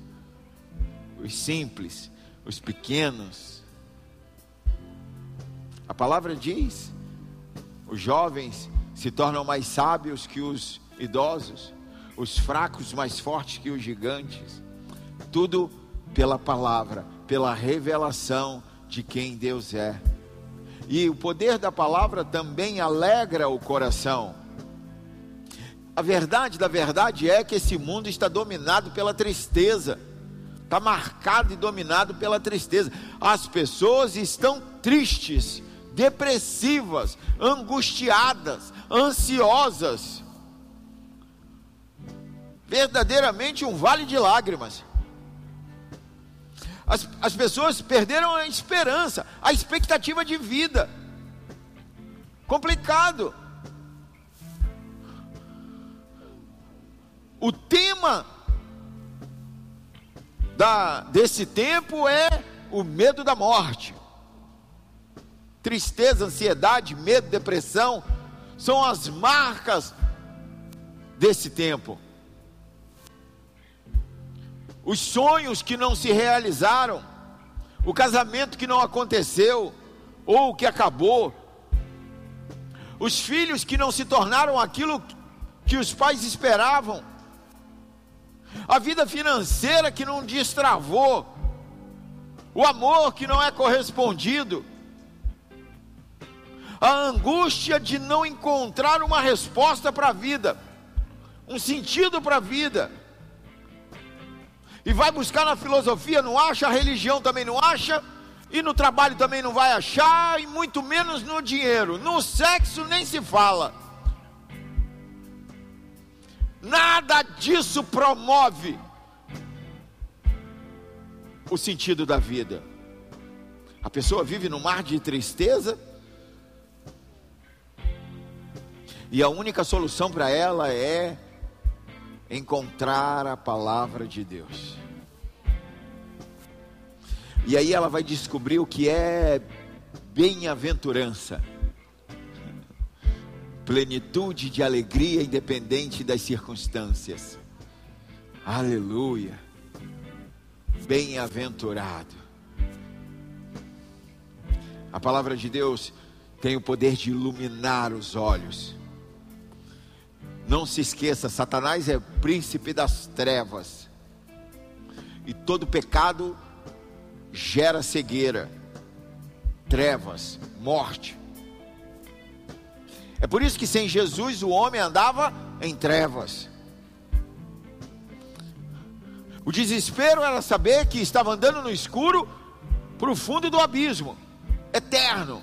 Os simples, os pequenos. A palavra diz: os jovens se tornam mais sábios que os idosos os fracos mais fortes que os gigantes. Tudo pela palavra, pela revelação de quem Deus é. E o poder da palavra também alegra o coração. A verdade da verdade é que esse mundo está dominado pela tristeza. Está marcado e dominado pela tristeza. As pessoas estão tristes, depressivas, angustiadas, ansiosas verdadeiramente um vale de lágrimas. As, as pessoas perderam a esperança, a expectativa de vida. Complicado. O tema da, desse tempo é o medo da morte. Tristeza, ansiedade, medo, depressão são as marcas desse tempo os sonhos que não se realizaram, o casamento que não aconteceu ou que acabou, os filhos que não se tornaram aquilo que os pais esperavam, a vida financeira que não destravou, o amor que não é correspondido, a angústia de não encontrar uma resposta para a vida, um sentido para a vida. E vai buscar na filosofia, não acha, a religião também não acha, E no trabalho também não vai achar, e muito menos no dinheiro. No sexo nem se fala. Nada disso promove o sentido da vida. A pessoa vive no mar de tristeza, e a única solução para ela é encontrar a palavra de Deus. E aí ela vai descobrir o que é bem-aventurança. Plenitude de alegria independente das circunstâncias. Aleluia. Bem-aventurado. A palavra de Deus tem o poder de iluminar os olhos. Não se esqueça, Satanás é príncipe das trevas. E todo pecado gera cegueira, trevas, morte. É por isso que sem Jesus o homem andava em trevas. O desespero era saber que estava andando no escuro para o fundo do abismo, eterno,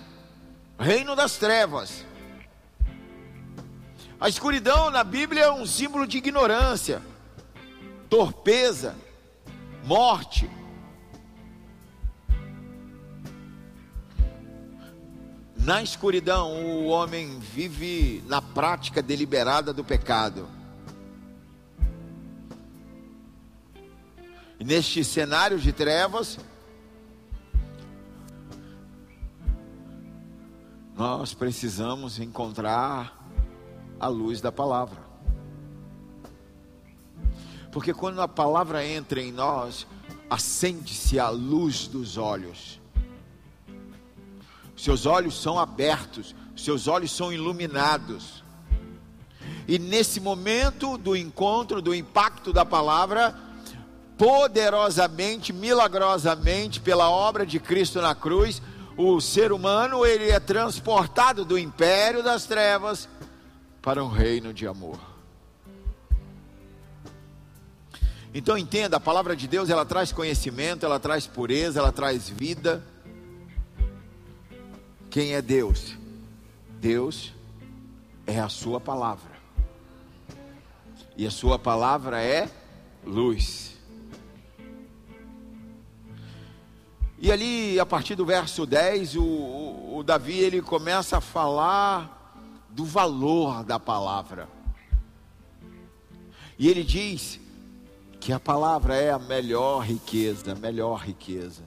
reino das trevas. A escuridão na Bíblia é um símbolo de ignorância, torpeza, morte. Na escuridão, o homem vive na prática deliberada do pecado. E neste cenário de trevas, nós precisamos encontrar a luz da palavra. Porque quando a palavra entra em nós, acende-se a luz dos olhos seus olhos são abertos, seus olhos são iluminados. E nesse momento do encontro, do impacto da palavra, poderosamente, milagrosamente, pela obra de Cristo na cruz, o ser humano ele é transportado do império das trevas para um reino de amor. Então entenda, a palavra de Deus ela traz conhecimento, ela traz pureza, ela traz vida. Quem é Deus? Deus é a Sua palavra, e a Sua palavra é luz. E ali, a partir do verso 10, o, o, o Davi ele começa a falar do valor da palavra. E ele diz que a palavra é a melhor riqueza, a melhor riqueza.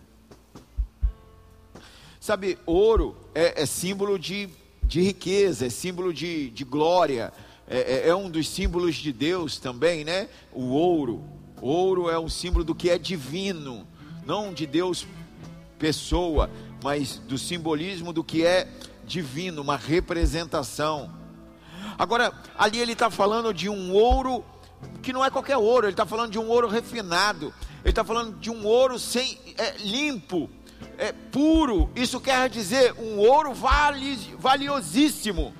Sabe, ouro é, é símbolo de, de riqueza, é símbolo de, de glória, é, é, é, um dos símbolos de Deus também, né? O ouro. Ouro é um símbolo do que é divino, não de Deus pessoa, mas do simbolismo do que é divino, uma representação. Agora, ali ele está falando de um ouro que não é qualquer ouro, ele está falando de um ouro refinado, ele está falando de um ouro sem é, limpo, é, puro, isso quer dizer um ouro vali, valiosíssimo.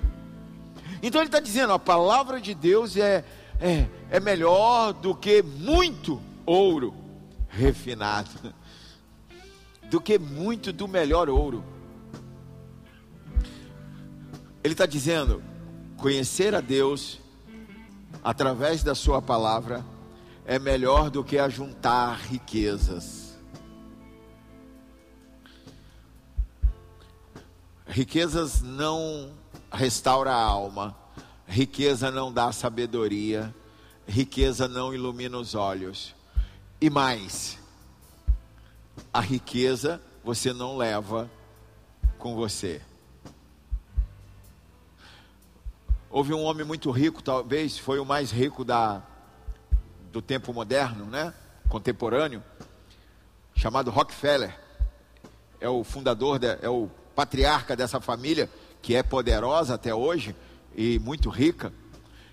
Então ele está dizendo: a palavra de Deus é, é, é melhor do que muito ouro refinado, do que muito do melhor ouro. Ele está dizendo: conhecer a Deus através da Sua palavra é melhor do que ajuntar riquezas. Riquezas não restaura a alma, riqueza não dá sabedoria, riqueza não ilumina os olhos. E mais, a riqueza você não leva com você. Houve um homem muito rico, talvez foi o mais rico da, do tempo moderno, né? contemporâneo, chamado Rockefeller. É o fundador, é o patriarca dessa família, que é poderosa até hoje e muito rica.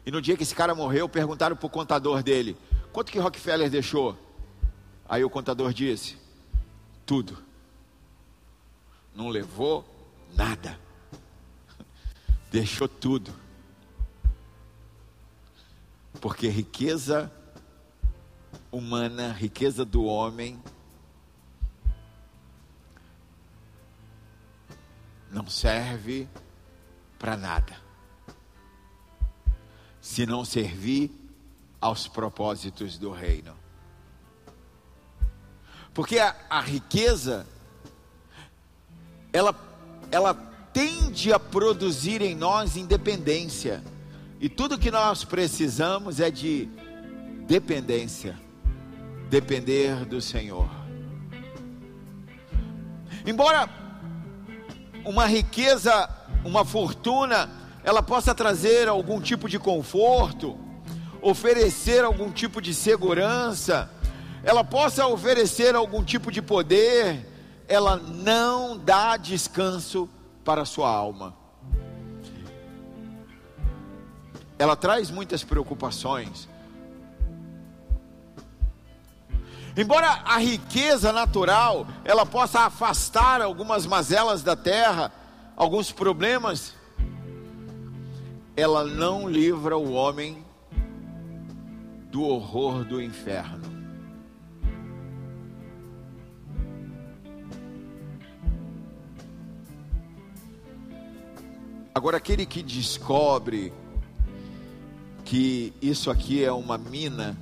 E no dia que esse cara morreu, perguntaram para o contador dele: quanto que Rockefeller deixou? Aí o contador disse: tudo. Não levou nada. Deixou tudo. Porque riqueza humana, riqueza do homem, não serve para nada se não servir aos propósitos do reino. Porque a, a riqueza, ela, ela tende a produzir em nós independência. E tudo que nós precisamos é de dependência depender do Senhor. Embora uma riqueza, uma fortuna, ela possa trazer algum tipo de conforto, oferecer algum tipo de segurança, ela possa oferecer algum tipo de poder, ela não dá descanso para a sua alma. Ela traz muitas preocupações. Embora a riqueza natural ela possa afastar algumas mazelas da terra, alguns problemas, ela não livra o homem do horror do inferno. Agora, aquele que descobre que isso aqui é uma mina,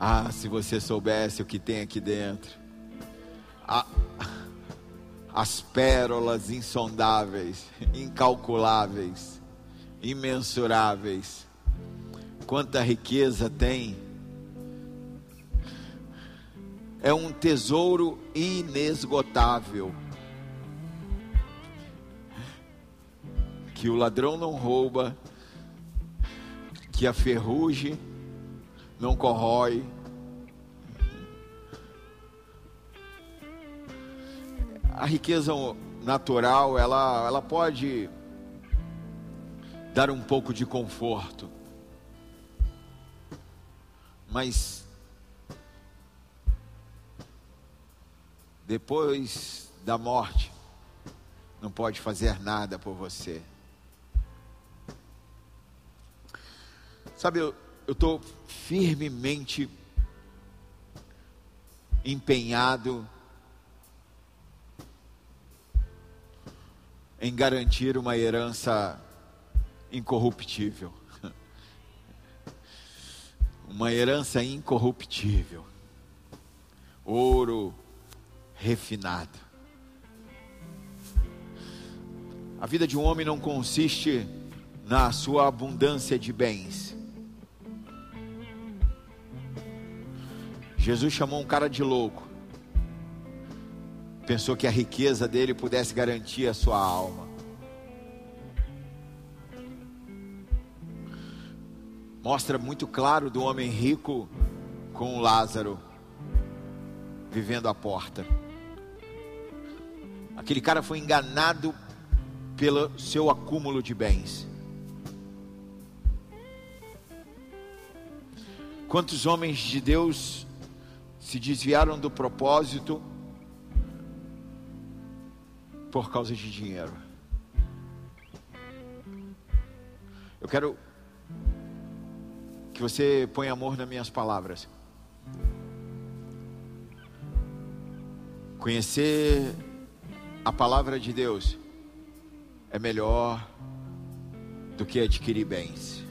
ah, se você soubesse o que tem aqui dentro, ah, as pérolas insondáveis, incalculáveis, imensuráveis, quanta riqueza tem. É um tesouro inesgotável. Que o ladrão não rouba, que a ferrugem não corrói. A riqueza natural, ela, ela pode dar um pouco de conforto, mas depois da morte, não pode fazer nada por você. Sabe, eu estou firmemente empenhado em garantir uma herança incorruptível. Uma herança incorruptível. Ouro, refinado. A vida de um homem não consiste na sua abundância de bens. Jesus chamou um cara de louco. Pensou que a riqueza dele pudesse garantir a sua alma. Mostra muito claro do homem rico com Lázaro vivendo à porta. Aquele cara foi enganado pelo seu acúmulo de bens. Quantos homens de Deus se desviaram do propósito por causa de dinheiro? Eu quero que você ponha amor nas minhas palavras. Conhecer a palavra de Deus é melhor do que adquirir bens.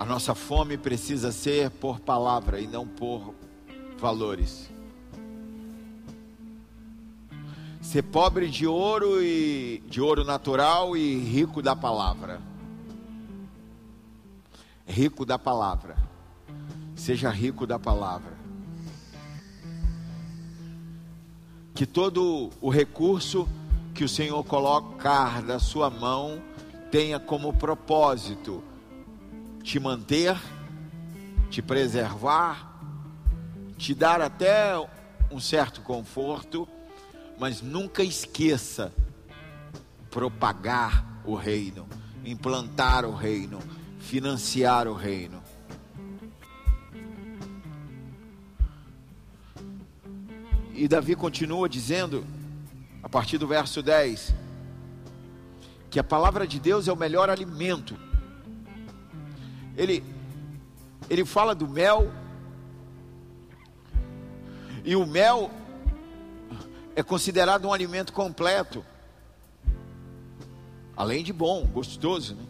A nossa fome precisa ser por palavra e não por valores. Ser pobre de ouro e de ouro natural e rico da palavra. Rico da palavra. Seja rico da palavra. que todo o recurso que o Senhor colocar da sua mão tenha como propósito te manter, te preservar, te dar até um certo conforto, mas nunca esqueça propagar o reino, implantar o reino, financiar o reino. E Davi continua dizendo, a partir do verso 10, que a palavra de Deus é o melhor alimento. Ele, ele fala do mel. E o mel é considerado um alimento completo. Além de bom, gostoso, né?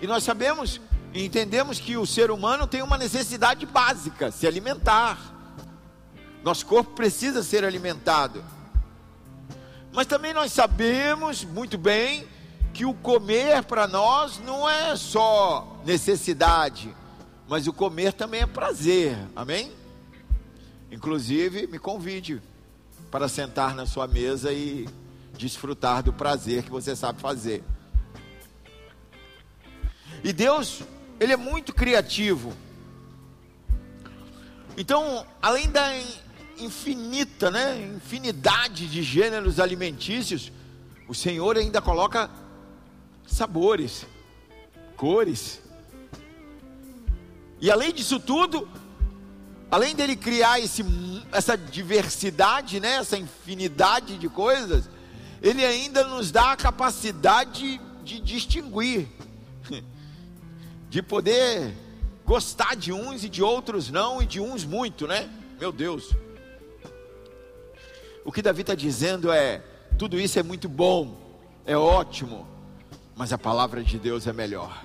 E nós sabemos e entendemos que o ser humano tem uma necessidade básica, se alimentar. Nosso corpo precisa ser alimentado. Mas também nós sabemos muito bem que o comer para nós não é só necessidade, mas o comer também é prazer. Amém? Inclusive, me convide para sentar na sua mesa e desfrutar do prazer que você sabe fazer. E Deus, Ele é muito criativo. Então, além da infinita, né, infinidade de gêneros alimentícios, o Senhor ainda coloca sabores, cores. E além disso tudo, além dele criar esse, essa diversidade, né, essa infinidade de coisas, ele ainda nos dá a capacidade de distinguir, de poder gostar de uns e de outros não, e de uns muito, né? Meu Deus. O que Davi está dizendo é: tudo isso é muito bom, é ótimo, mas a palavra de Deus é melhor.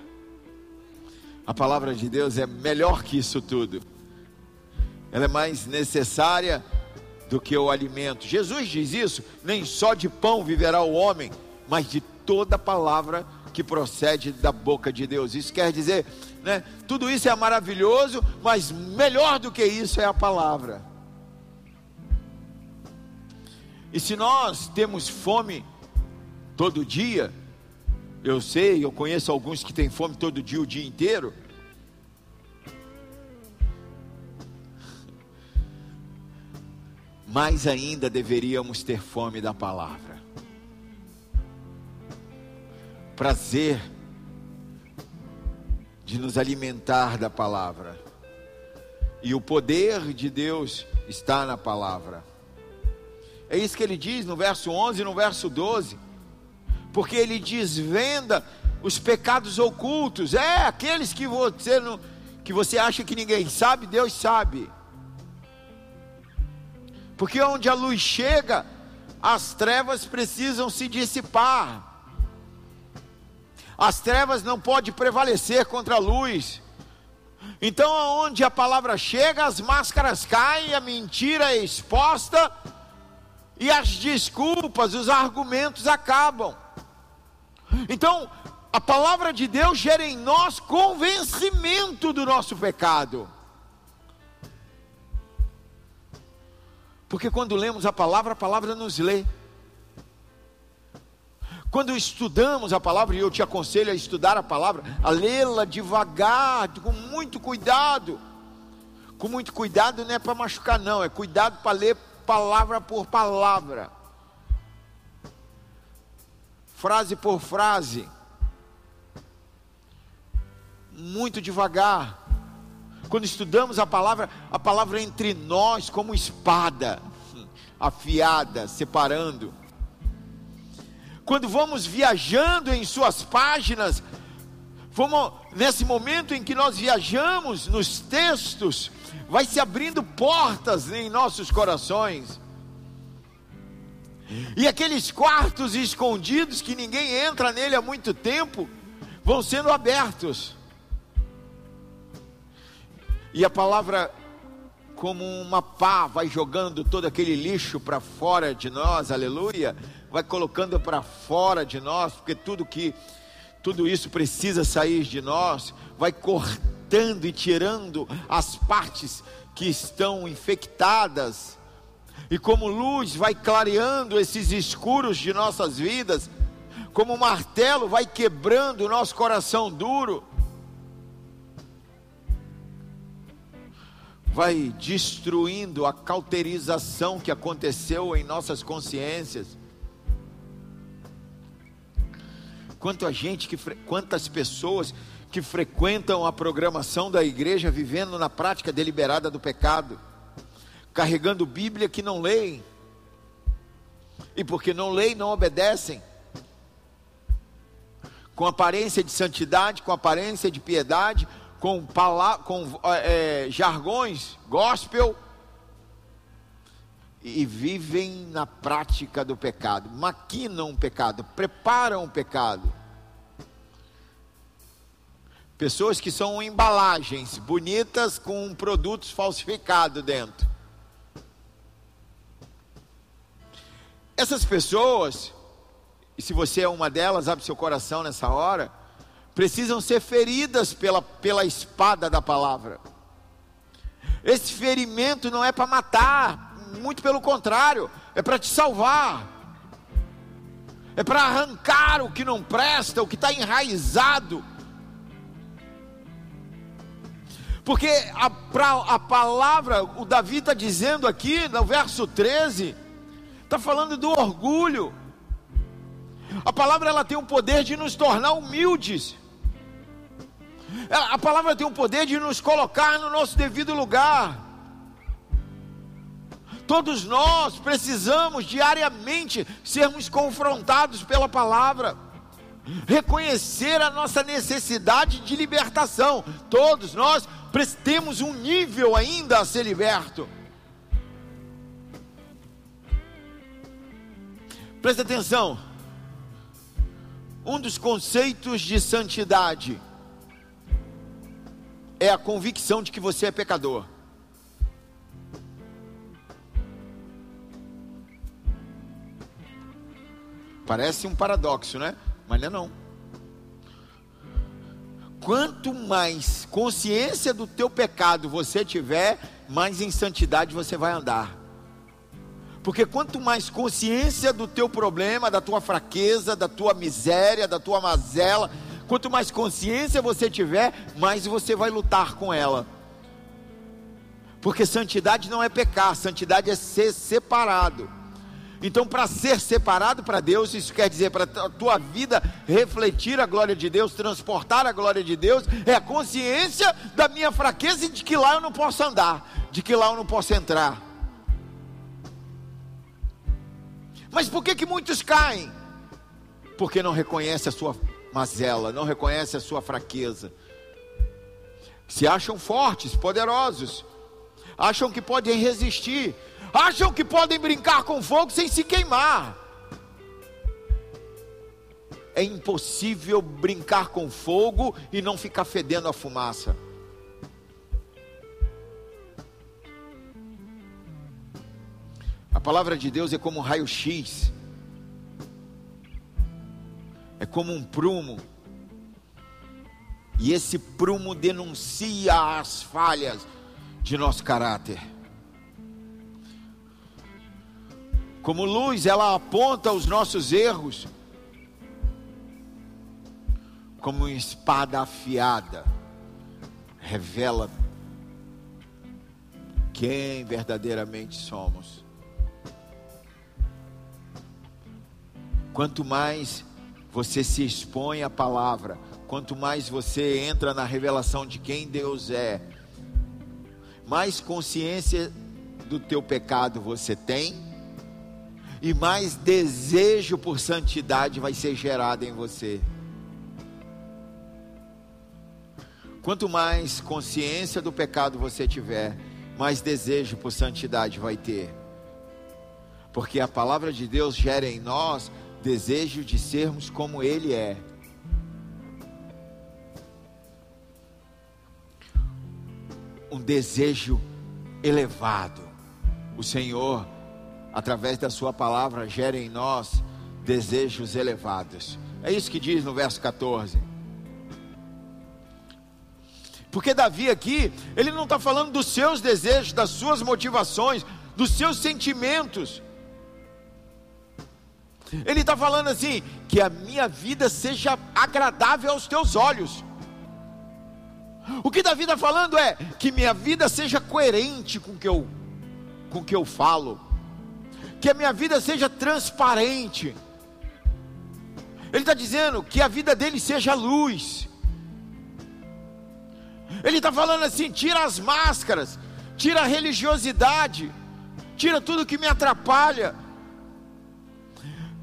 A palavra de Deus é melhor que isso tudo. Ela é mais necessária do que o alimento. Jesus diz isso: nem só de pão viverá o homem, mas de toda palavra que procede da boca de Deus. Isso quer dizer, né? Tudo isso é maravilhoso, mas melhor do que isso é a palavra. E se nós temos fome todo dia, eu sei, eu conheço alguns que têm fome todo dia, o dia inteiro. Mais ainda deveríamos ter fome da palavra. Prazer de nos alimentar da palavra. E o poder de Deus está na palavra. É isso que ele diz no verso 11 e no verso 12. Porque ele desvenda os pecados ocultos. É aqueles que você não que você acha que ninguém sabe, Deus sabe. Porque onde a luz chega, as trevas precisam se dissipar. As trevas não podem prevalecer contra a luz. Então, onde a palavra chega, as máscaras caem, a mentira é exposta e as desculpas, os argumentos acabam. Então, a palavra de Deus gera em nós convencimento do nosso pecado. Porque quando lemos a palavra, a palavra nos lê. Quando estudamos a palavra, e eu te aconselho a estudar a palavra, a lê-la devagar, com muito cuidado. Com muito cuidado não é para machucar, não, é cuidado para ler palavra por palavra, frase por frase, muito devagar. Quando estudamos a palavra, a palavra entre nós como espada afiada, separando. Quando vamos viajando em suas páginas, vamos nesse momento em que nós viajamos nos textos, vai se abrindo portas em nossos corações. E aqueles quartos escondidos que ninguém entra nele há muito tempo, vão sendo abertos. E a palavra, como uma pá, vai jogando todo aquele lixo para fora de nós, aleluia, vai colocando para fora de nós, porque tudo que tudo isso precisa sair de nós, vai cortando e tirando as partes que estão infectadas, e como luz vai clareando esses escuros de nossas vidas, como martelo vai quebrando o nosso coração duro, vai destruindo a cauterização que aconteceu em nossas consciências. Quanta gente que quantas pessoas que frequentam a programação da igreja vivendo na prática deliberada do pecado, carregando Bíblia que não leem. E porque não leem, não obedecem. com aparência de santidade, com aparência de piedade, com, com é, jargões, gospel, e vivem na prática do pecado, maquinam o pecado, preparam o pecado. Pessoas que são embalagens bonitas com produtos falsificados dentro. Essas pessoas, e se você é uma delas, abre seu coração nessa hora, precisam ser feridas pela, pela espada da palavra. Esse ferimento não é para matar, muito pelo contrário, é para te salvar, é para arrancar o que não presta, o que está enraizado. Porque a, pra, a palavra, o Davi está dizendo aqui no verso 13, está falando do orgulho. A palavra ela tem o poder de nos tornar humildes. A palavra tem o poder de nos colocar no nosso devido lugar. Todos nós precisamos diariamente sermos confrontados pela palavra, reconhecer a nossa necessidade de libertação. Todos nós temos um nível ainda a ser liberto. Presta atenção. Um dos conceitos de santidade é a convicção de que você é pecador. Parece um paradoxo, né? Mas não é não. Quanto mais consciência do teu pecado você tiver, mais em santidade você vai andar. Porque quanto mais consciência do teu problema, da tua fraqueza, da tua miséria, da tua mazela, Quanto mais consciência você tiver, mais você vai lutar com ela. Porque santidade não é pecar, santidade é ser separado. Então, para ser separado para Deus, isso quer dizer para a tua vida refletir a glória de Deus, transportar a glória de Deus, é a consciência da minha fraqueza e de que lá eu não posso andar, de que lá eu não posso entrar. Mas por que que muitos caem? Porque não reconhece a sua mazela, não reconhece a sua fraqueza. Se acham fortes, poderosos, acham que podem resistir, acham que podem brincar com fogo sem se queimar. É impossível brincar com fogo e não ficar fedendo a fumaça. A palavra de Deus é como um raio-x é como um prumo. E esse prumo denuncia as falhas de nosso caráter. Como luz, ela aponta os nossos erros. Como uma espada afiada, revela quem verdadeiramente somos. Quanto mais você se expõe à palavra, quanto mais você entra na revelação de quem Deus é, mais consciência do teu pecado você tem, e mais desejo por santidade vai ser gerado em você. Quanto mais consciência do pecado você tiver, mais desejo por santidade vai ter. Porque a palavra de Deus gera em nós desejo de sermos como Ele é. Um desejo elevado. O Senhor, através da Sua palavra, gera em nós desejos elevados. É isso que diz no verso 14. Porque Davi aqui, ele não está falando dos seus desejos, das suas motivações, dos seus sentimentos. Ele está falando assim: que a minha vida seja agradável aos teus olhos. O que Davi está falando é que minha vida seja coerente com o que eu, com que eu falo, que a minha vida seja transparente. Ele está dizendo que a vida dele seja luz. Ele está falando assim: tira as máscaras, tira a religiosidade, tira tudo que me atrapalha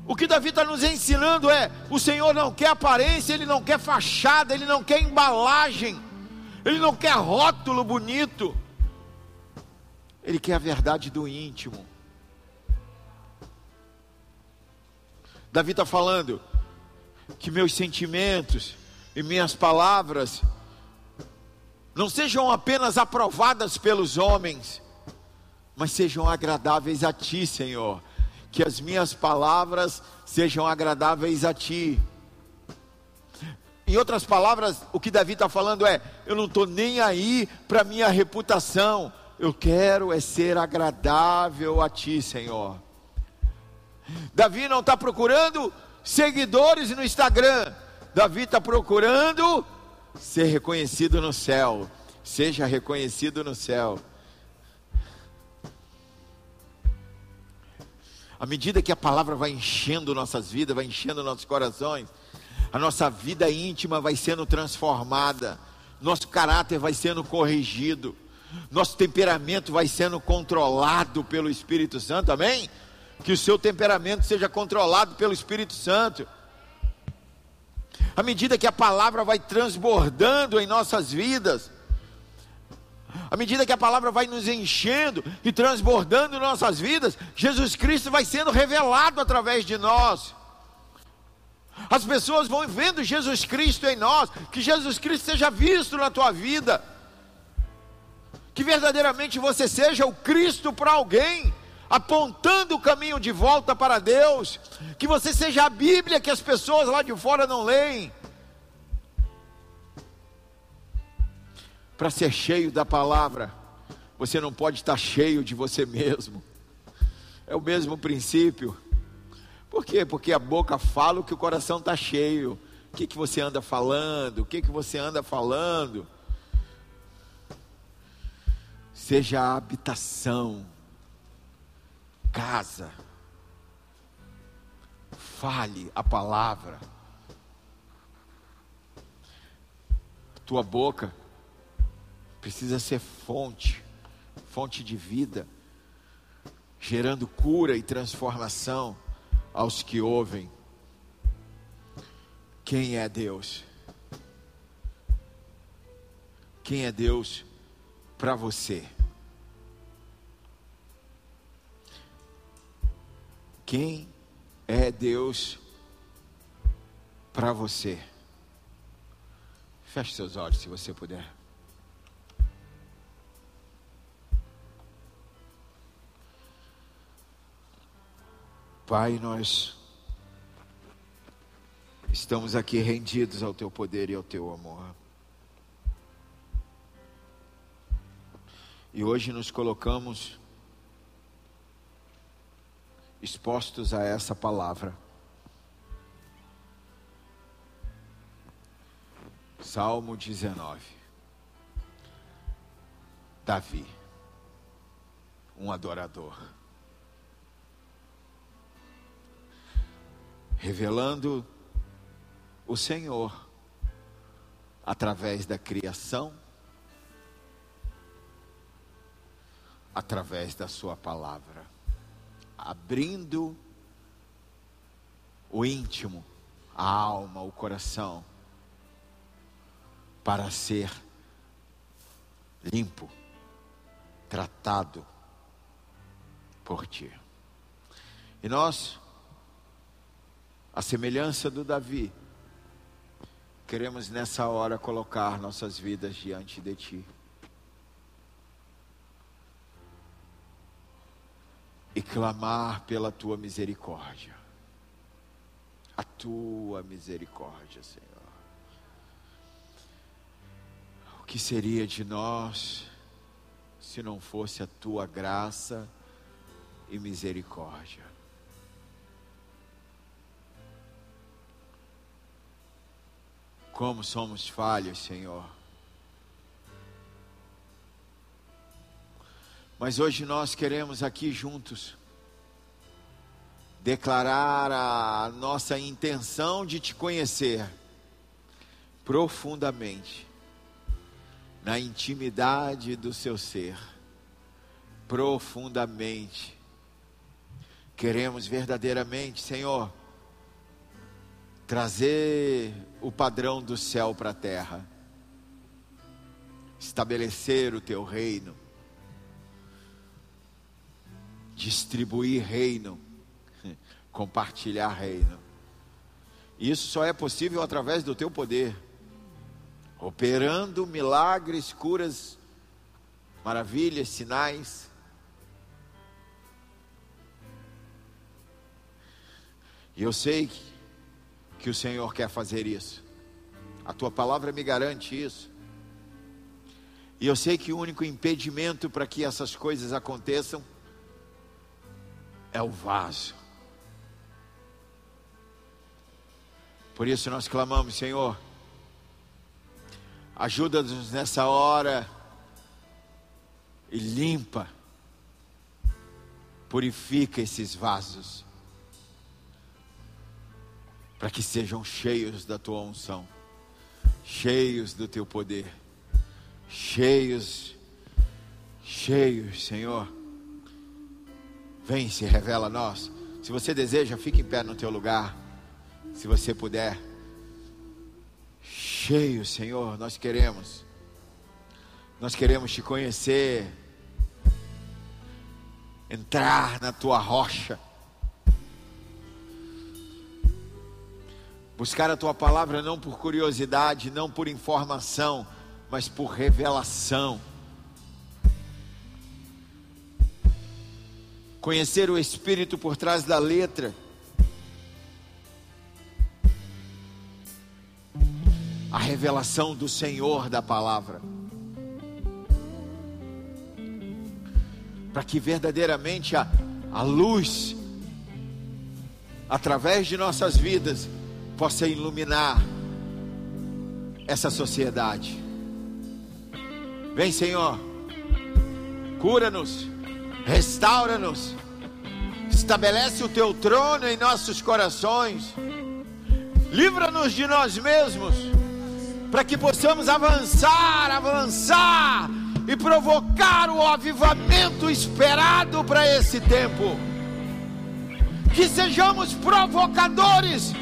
O que Davi está nos ensinando é: o Senhor não quer aparência, ele não quer fachada, ele não quer embalagem, ele não quer rótulo bonito, ele quer a verdade do íntimo. Davi está falando que meus sentimentos e minhas palavras não sejam apenas aprovadas pelos homens, mas sejam agradáveis a Ti, Senhor. Que as minhas palavras sejam agradáveis a Ti. Em outras palavras, o que Davi está falando é: eu não estou nem aí para minha reputação, eu quero é ser agradável a Ti, Senhor. Davi não está procurando seguidores no Instagram, Davi está procurando ser reconhecido no céu. Seja reconhecido no céu. À medida que a palavra vai enchendo nossas vidas, vai enchendo nossos corações, a nossa vida íntima vai sendo transformada, nosso caráter vai sendo corrigido, nosso temperamento vai sendo controlado pelo Espírito Santo, amém? Que o seu temperamento seja controlado pelo Espírito Santo. À medida que a palavra vai transbordando em nossas vidas, à medida que a palavra vai nos enchendo e transbordando nossas vidas, Jesus Cristo vai sendo revelado através de nós. As pessoas vão vendo Jesus Cristo em nós, que Jesus Cristo seja visto na tua vida, que verdadeiramente você seja o Cristo para alguém, apontando o caminho de volta para Deus, que você seja a Bíblia que as pessoas lá de fora não leem. Para ser cheio da palavra, você não pode estar cheio de você mesmo. É o mesmo princípio. Por quê? Porque a boca fala o que o coração está cheio. O que, que você anda falando? O que, que você anda falando? Seja a habitação, casa. Fale a palavra. Tua boca precisa ser fonte, fonte de vida, gerando cura e transformação aos que ouvem. Quem é Deus? Quem é Deus para você? Quem é Deus para você? Feche seus olhos se você puder. Pai, nós estamos aqui rendidos ao Teu poder e ao Teu amor. E hoje nos colocamos expostos a essa palavra. Salmo 19. Davi, um adorador. Revelando o Senhor através da criação, através da Sua palavra, abrindo o íntimo, a alma, o coração, para ser limpo, tratado por Ti. E nós a semelhança do Davi, queremos nessa hora colocar nossas vidas diante de Ti. E clamar pela Tua misericórdia. A Tua misericórdia, Senhor. O que seria de nós se não fosse a Tua graça e misericórdia? Como somos falhos, Senhor. Mas hoje nós queremos aqui juntos declarar a nossa intenção de te conhecer profundamente, na intimidade do seu ser, profundamente. Queremos verdadeiramente, Senhor trazer o padrão do céu para a terra, estabelecer o teu reino, distribuir reino, compartilhar reino. Isso só é possível através do teu poder, operando milagres, curas, maravilhas, sinais. E eu sei que, que o Senhor quer fazer isso. A tua palavra me garante isso. E eu sei que o único impedimento para que essas coisas aconteçam é o vaso. Por isso nós clamamos, Senhor, ajuda-nos nessa hora e limpa, purifica esses vasos, para que sejam cheios da tua unção, cheios do teu poder, cheios, cheios, Senhor. Vem, se revela a nós. Se você deseja, fique em pé no teu lugar se você puder. Cheio, Senhor, nós queremos. Nós queremos te conhecer. Entrar na tua rocha. Buscar a tua palavra não por curiosidade, não por informação, mas por revelação. Conhecer o Espírito por trás da letra a revelação do Senhor da palavra. Para que verdadeiramente a, a luz, através de nossas vidas, possa iluminar essa sociedade. Vem, Senhor, cura-nos, restaura-nos, estabelece o teu trono em nossos corações, livra-nos de nós mesmos para que possamos avançar, avançar e provocar o avivamento esperado para esse tempo. Que sejamos provocadores,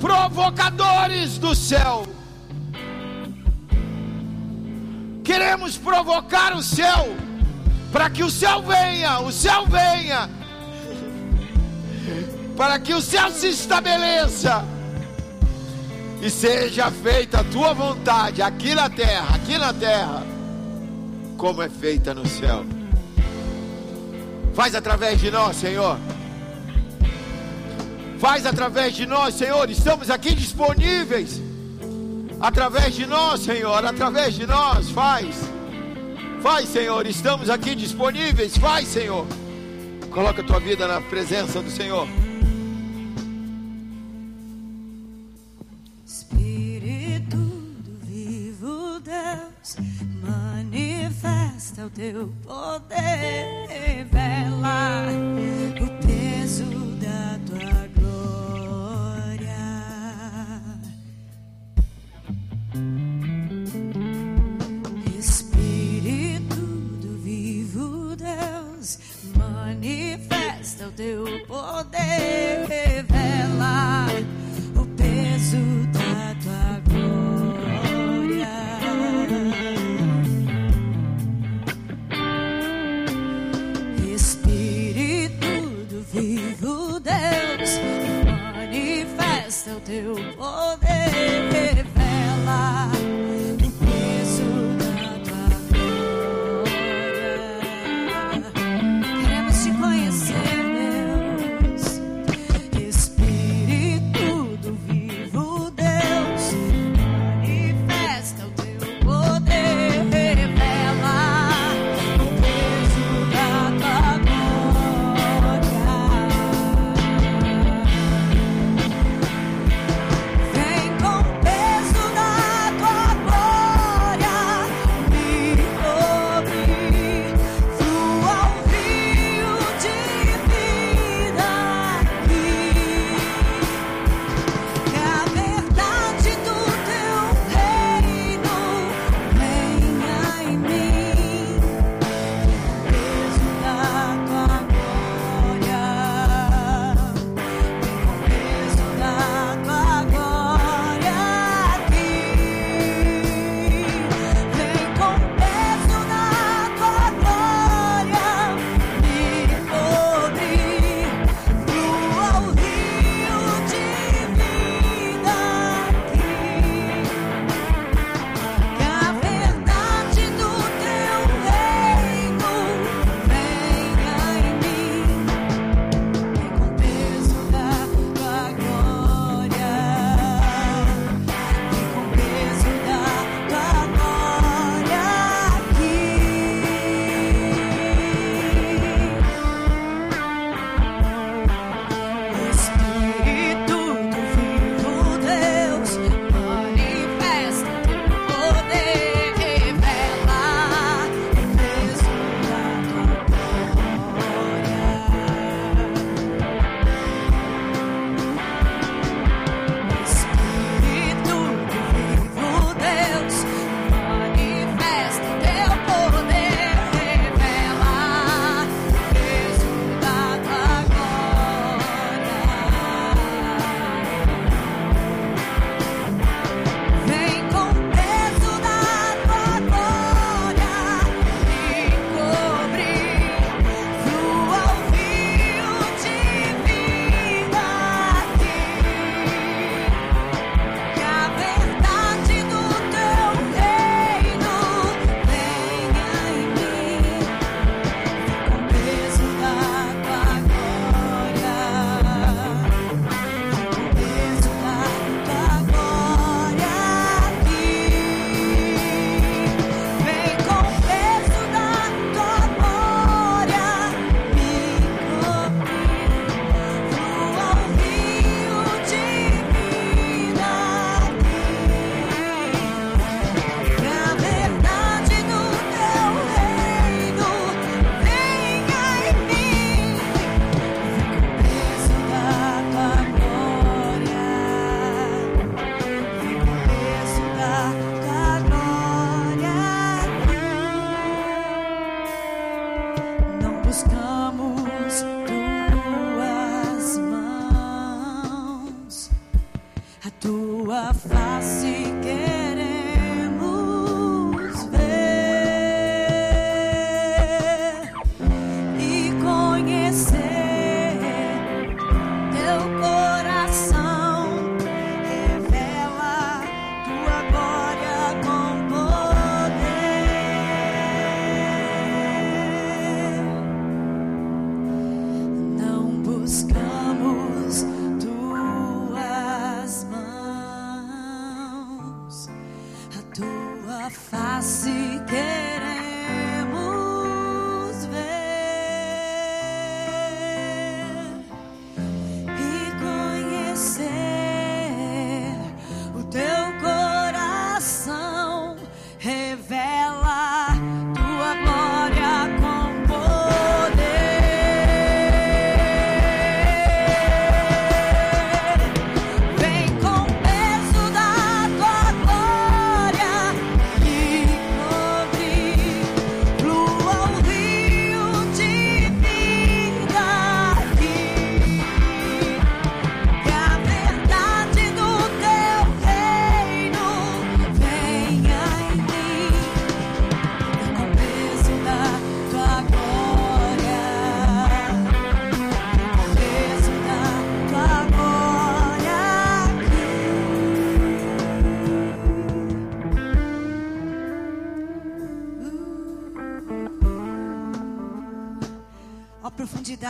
provocadores do céu. Queremos provocar o céu, para que o céu venha, o céu venha, para que o céu se estabeleça e seja feita a tua vontade aqui na terra, aqui na terra, como é feita no céu. Faz através de nós, Senhor. Faz através de nós, Senhor. Estamos aqui disponíveis. Através de nós, Senhor. Através de nós, faz. Faz, Senhor. Estamos aqui disponíveis. Faz, Senhor. Coloca a tua vida na presença do Senhor. manifesta o teu poder, revela o peso manifesta o teu poder,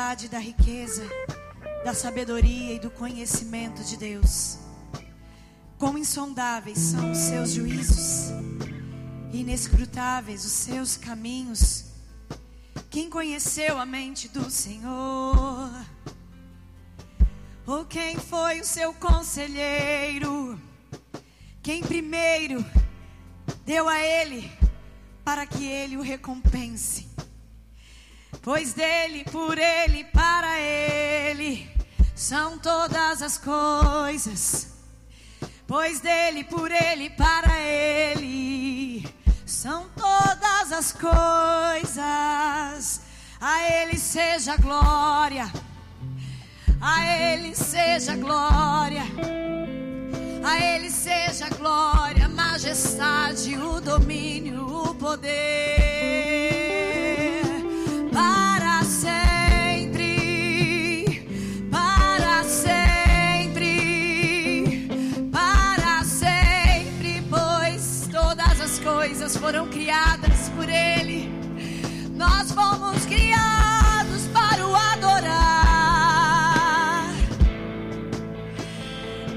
da riqueza da sabedoria e do conhecimento de Deus. Quão insondáveis são os seus juízos, inescrutáveis os seus caminhos. Quem conheceu a mente do Senhor? Ou quem foi o seu conselheiro? Quem primeiro deu a ele para que ele o recompense? Pois dele, por ele, para ele são todas as coisas. Pois dele, por ele, para ele são todas as coisas. A ele seja glória, a ele seja glória, a ele seja glória, majestade, o domínio, o poder Nós fomos criados para o adorar.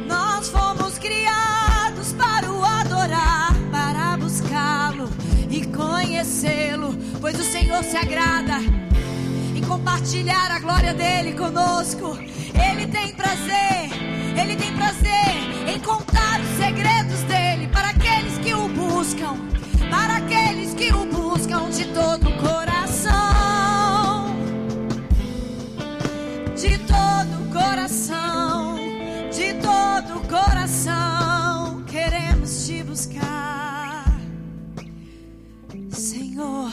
Nós fomos criados para o adorar, para buscá-lo e conhecê-lo, pois o Senhor se agrada em compartilhar a glória dele conosco. Ele tem prazer, ele tem prazer em contar os segredos dele para aqueles que o buscam, para aqueles que o buscam de todo o coração de todo coração, de todo coração, queremos te buscar, Senhor.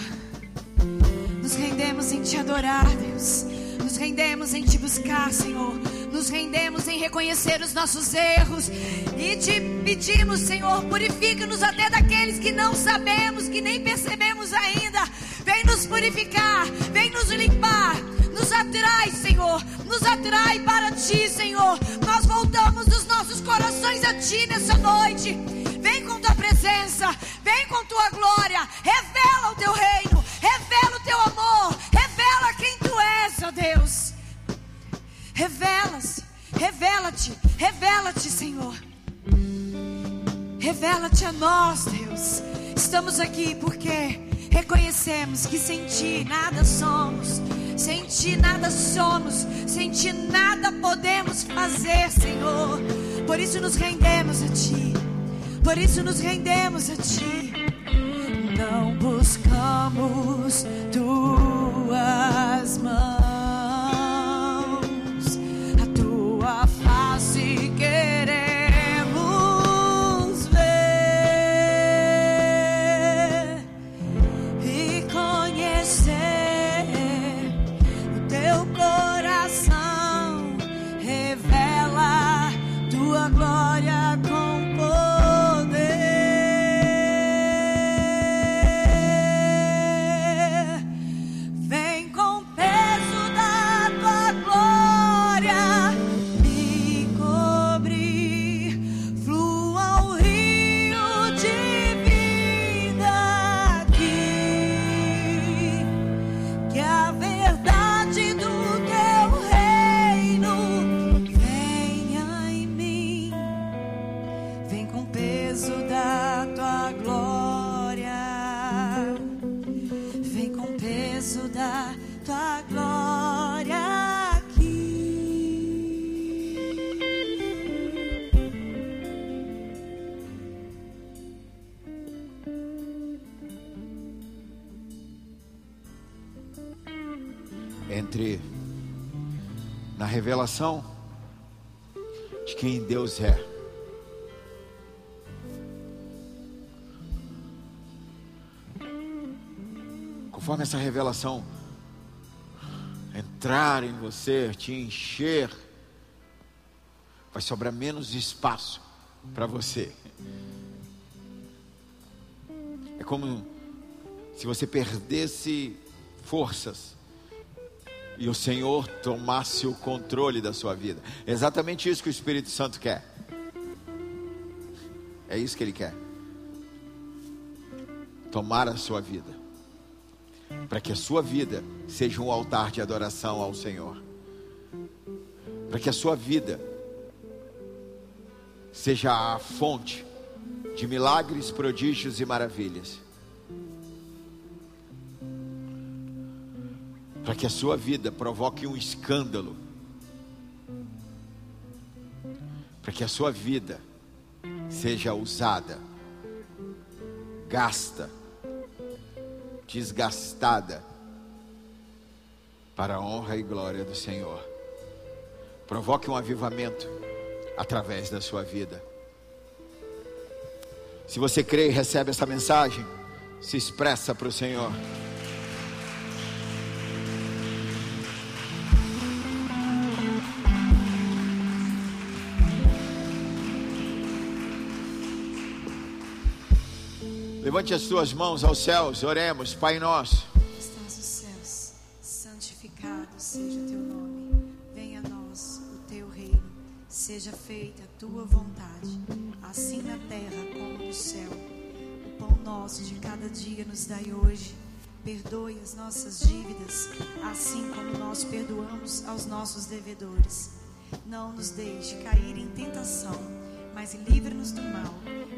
Nos rendemos em te adorar, Deus. Nos rendemos em te buscar, Senhor. Nos rendemos em reconhecer os nossos erros e te pedimos, Senhor, purifica-nos até daqueles que não sabemos, que nem percebemos ainda. Vem nos purificar, vem nos limpar. Nos atrai, Senhor. Nos atrai para ti, Senhor. Nós voltamos os nossos corações a ti nessa noite. Vem com tua presença, vem com tua glória. Revela o teu reino, revela o teu amor, revela quem tu és, ó Deus. Revela-se, revela-te, revela-te, Senhor. Revela-te a nós, Deus. Estamos aqui porque reconhecemos que sem ti nada somos, sem ti nada somos, sem ti nada podemos fazer, Senhor. Por isso nos rendemos a ti, por isso nos rendemos a ti. Revelação de quem Deus é. Conforme essa revelação entrar em você, te encher, vai sobrar menos espaço para você. É como se você perdesse forças e o Senhor tomasse o controle da sua vida. É exatamente isso que o Espírito Santo quer. É isso que ele quer. Tomar a sua vida. Para que a sua vida seja um altar de adoração ao Senhor. Para que a sua vida seja a fonte de milagres, prodígios e maravilhas. Para que a sua vida provoque um escândalo. Para que a sua vida seja usada, gasta, desgastada para a honra e glória do Senhor. Provoque um avivamento através da sua vida. Se você crê e recebe essa mensagem, se expressa para o Senhor. Levante as suas mãos aos céus, oremos, Pai nosso. Estás nos céus, santificado seja o teu nome. Venha a nós o teu reino. Seja feita a tua vontade, assim na terra como no céu. O pão nosso de cada dia nos dai hoje. Perdoe as nossas dívidas, assim como nós perdoamos aos nossos devedores. Não nos deixe cair em tentação, mas livra-nos do mal,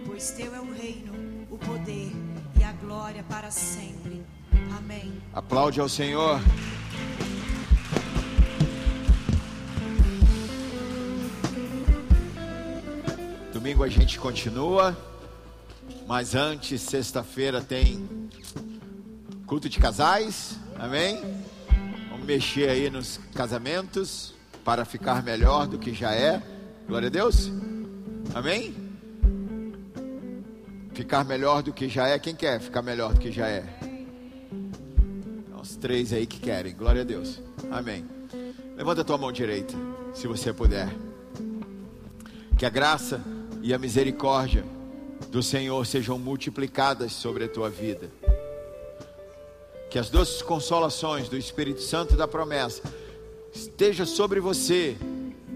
pois teu é o reino poder e a glória para sempre. Amém. Aplaude ao Senhor. Domingo a gente continua, mas antes, sexta-feira, tem culto de casais, amém? Vamos mexer aí nos casamentos para ficar melhor do que já é, glória a Deus, amém? Ficar melhor do que já é, quem quer ficar melhor do que já é? Os três aí que querem, glória a Deus, amém. Levanta a tua mão direita, se você puder. Que a graça e a misericórdia do Senhor sejam multiplicadas sobre a tua vida. Que as doces consolações do Espírito Santo da promessa esteja sobre você.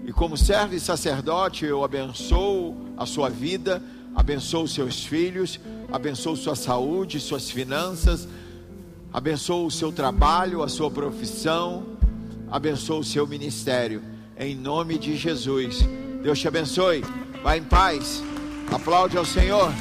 E como servo e sacerdote, eu abençoo a sua vida abençoa seus filhos, abençoa sua saúde, suas finanças, abençoa o seu trabalho, a sua profissão, abençoa o seu ministério, em nome de Jesus. Deus te abençoe. Vá em paz. Aplaude ao Senhor.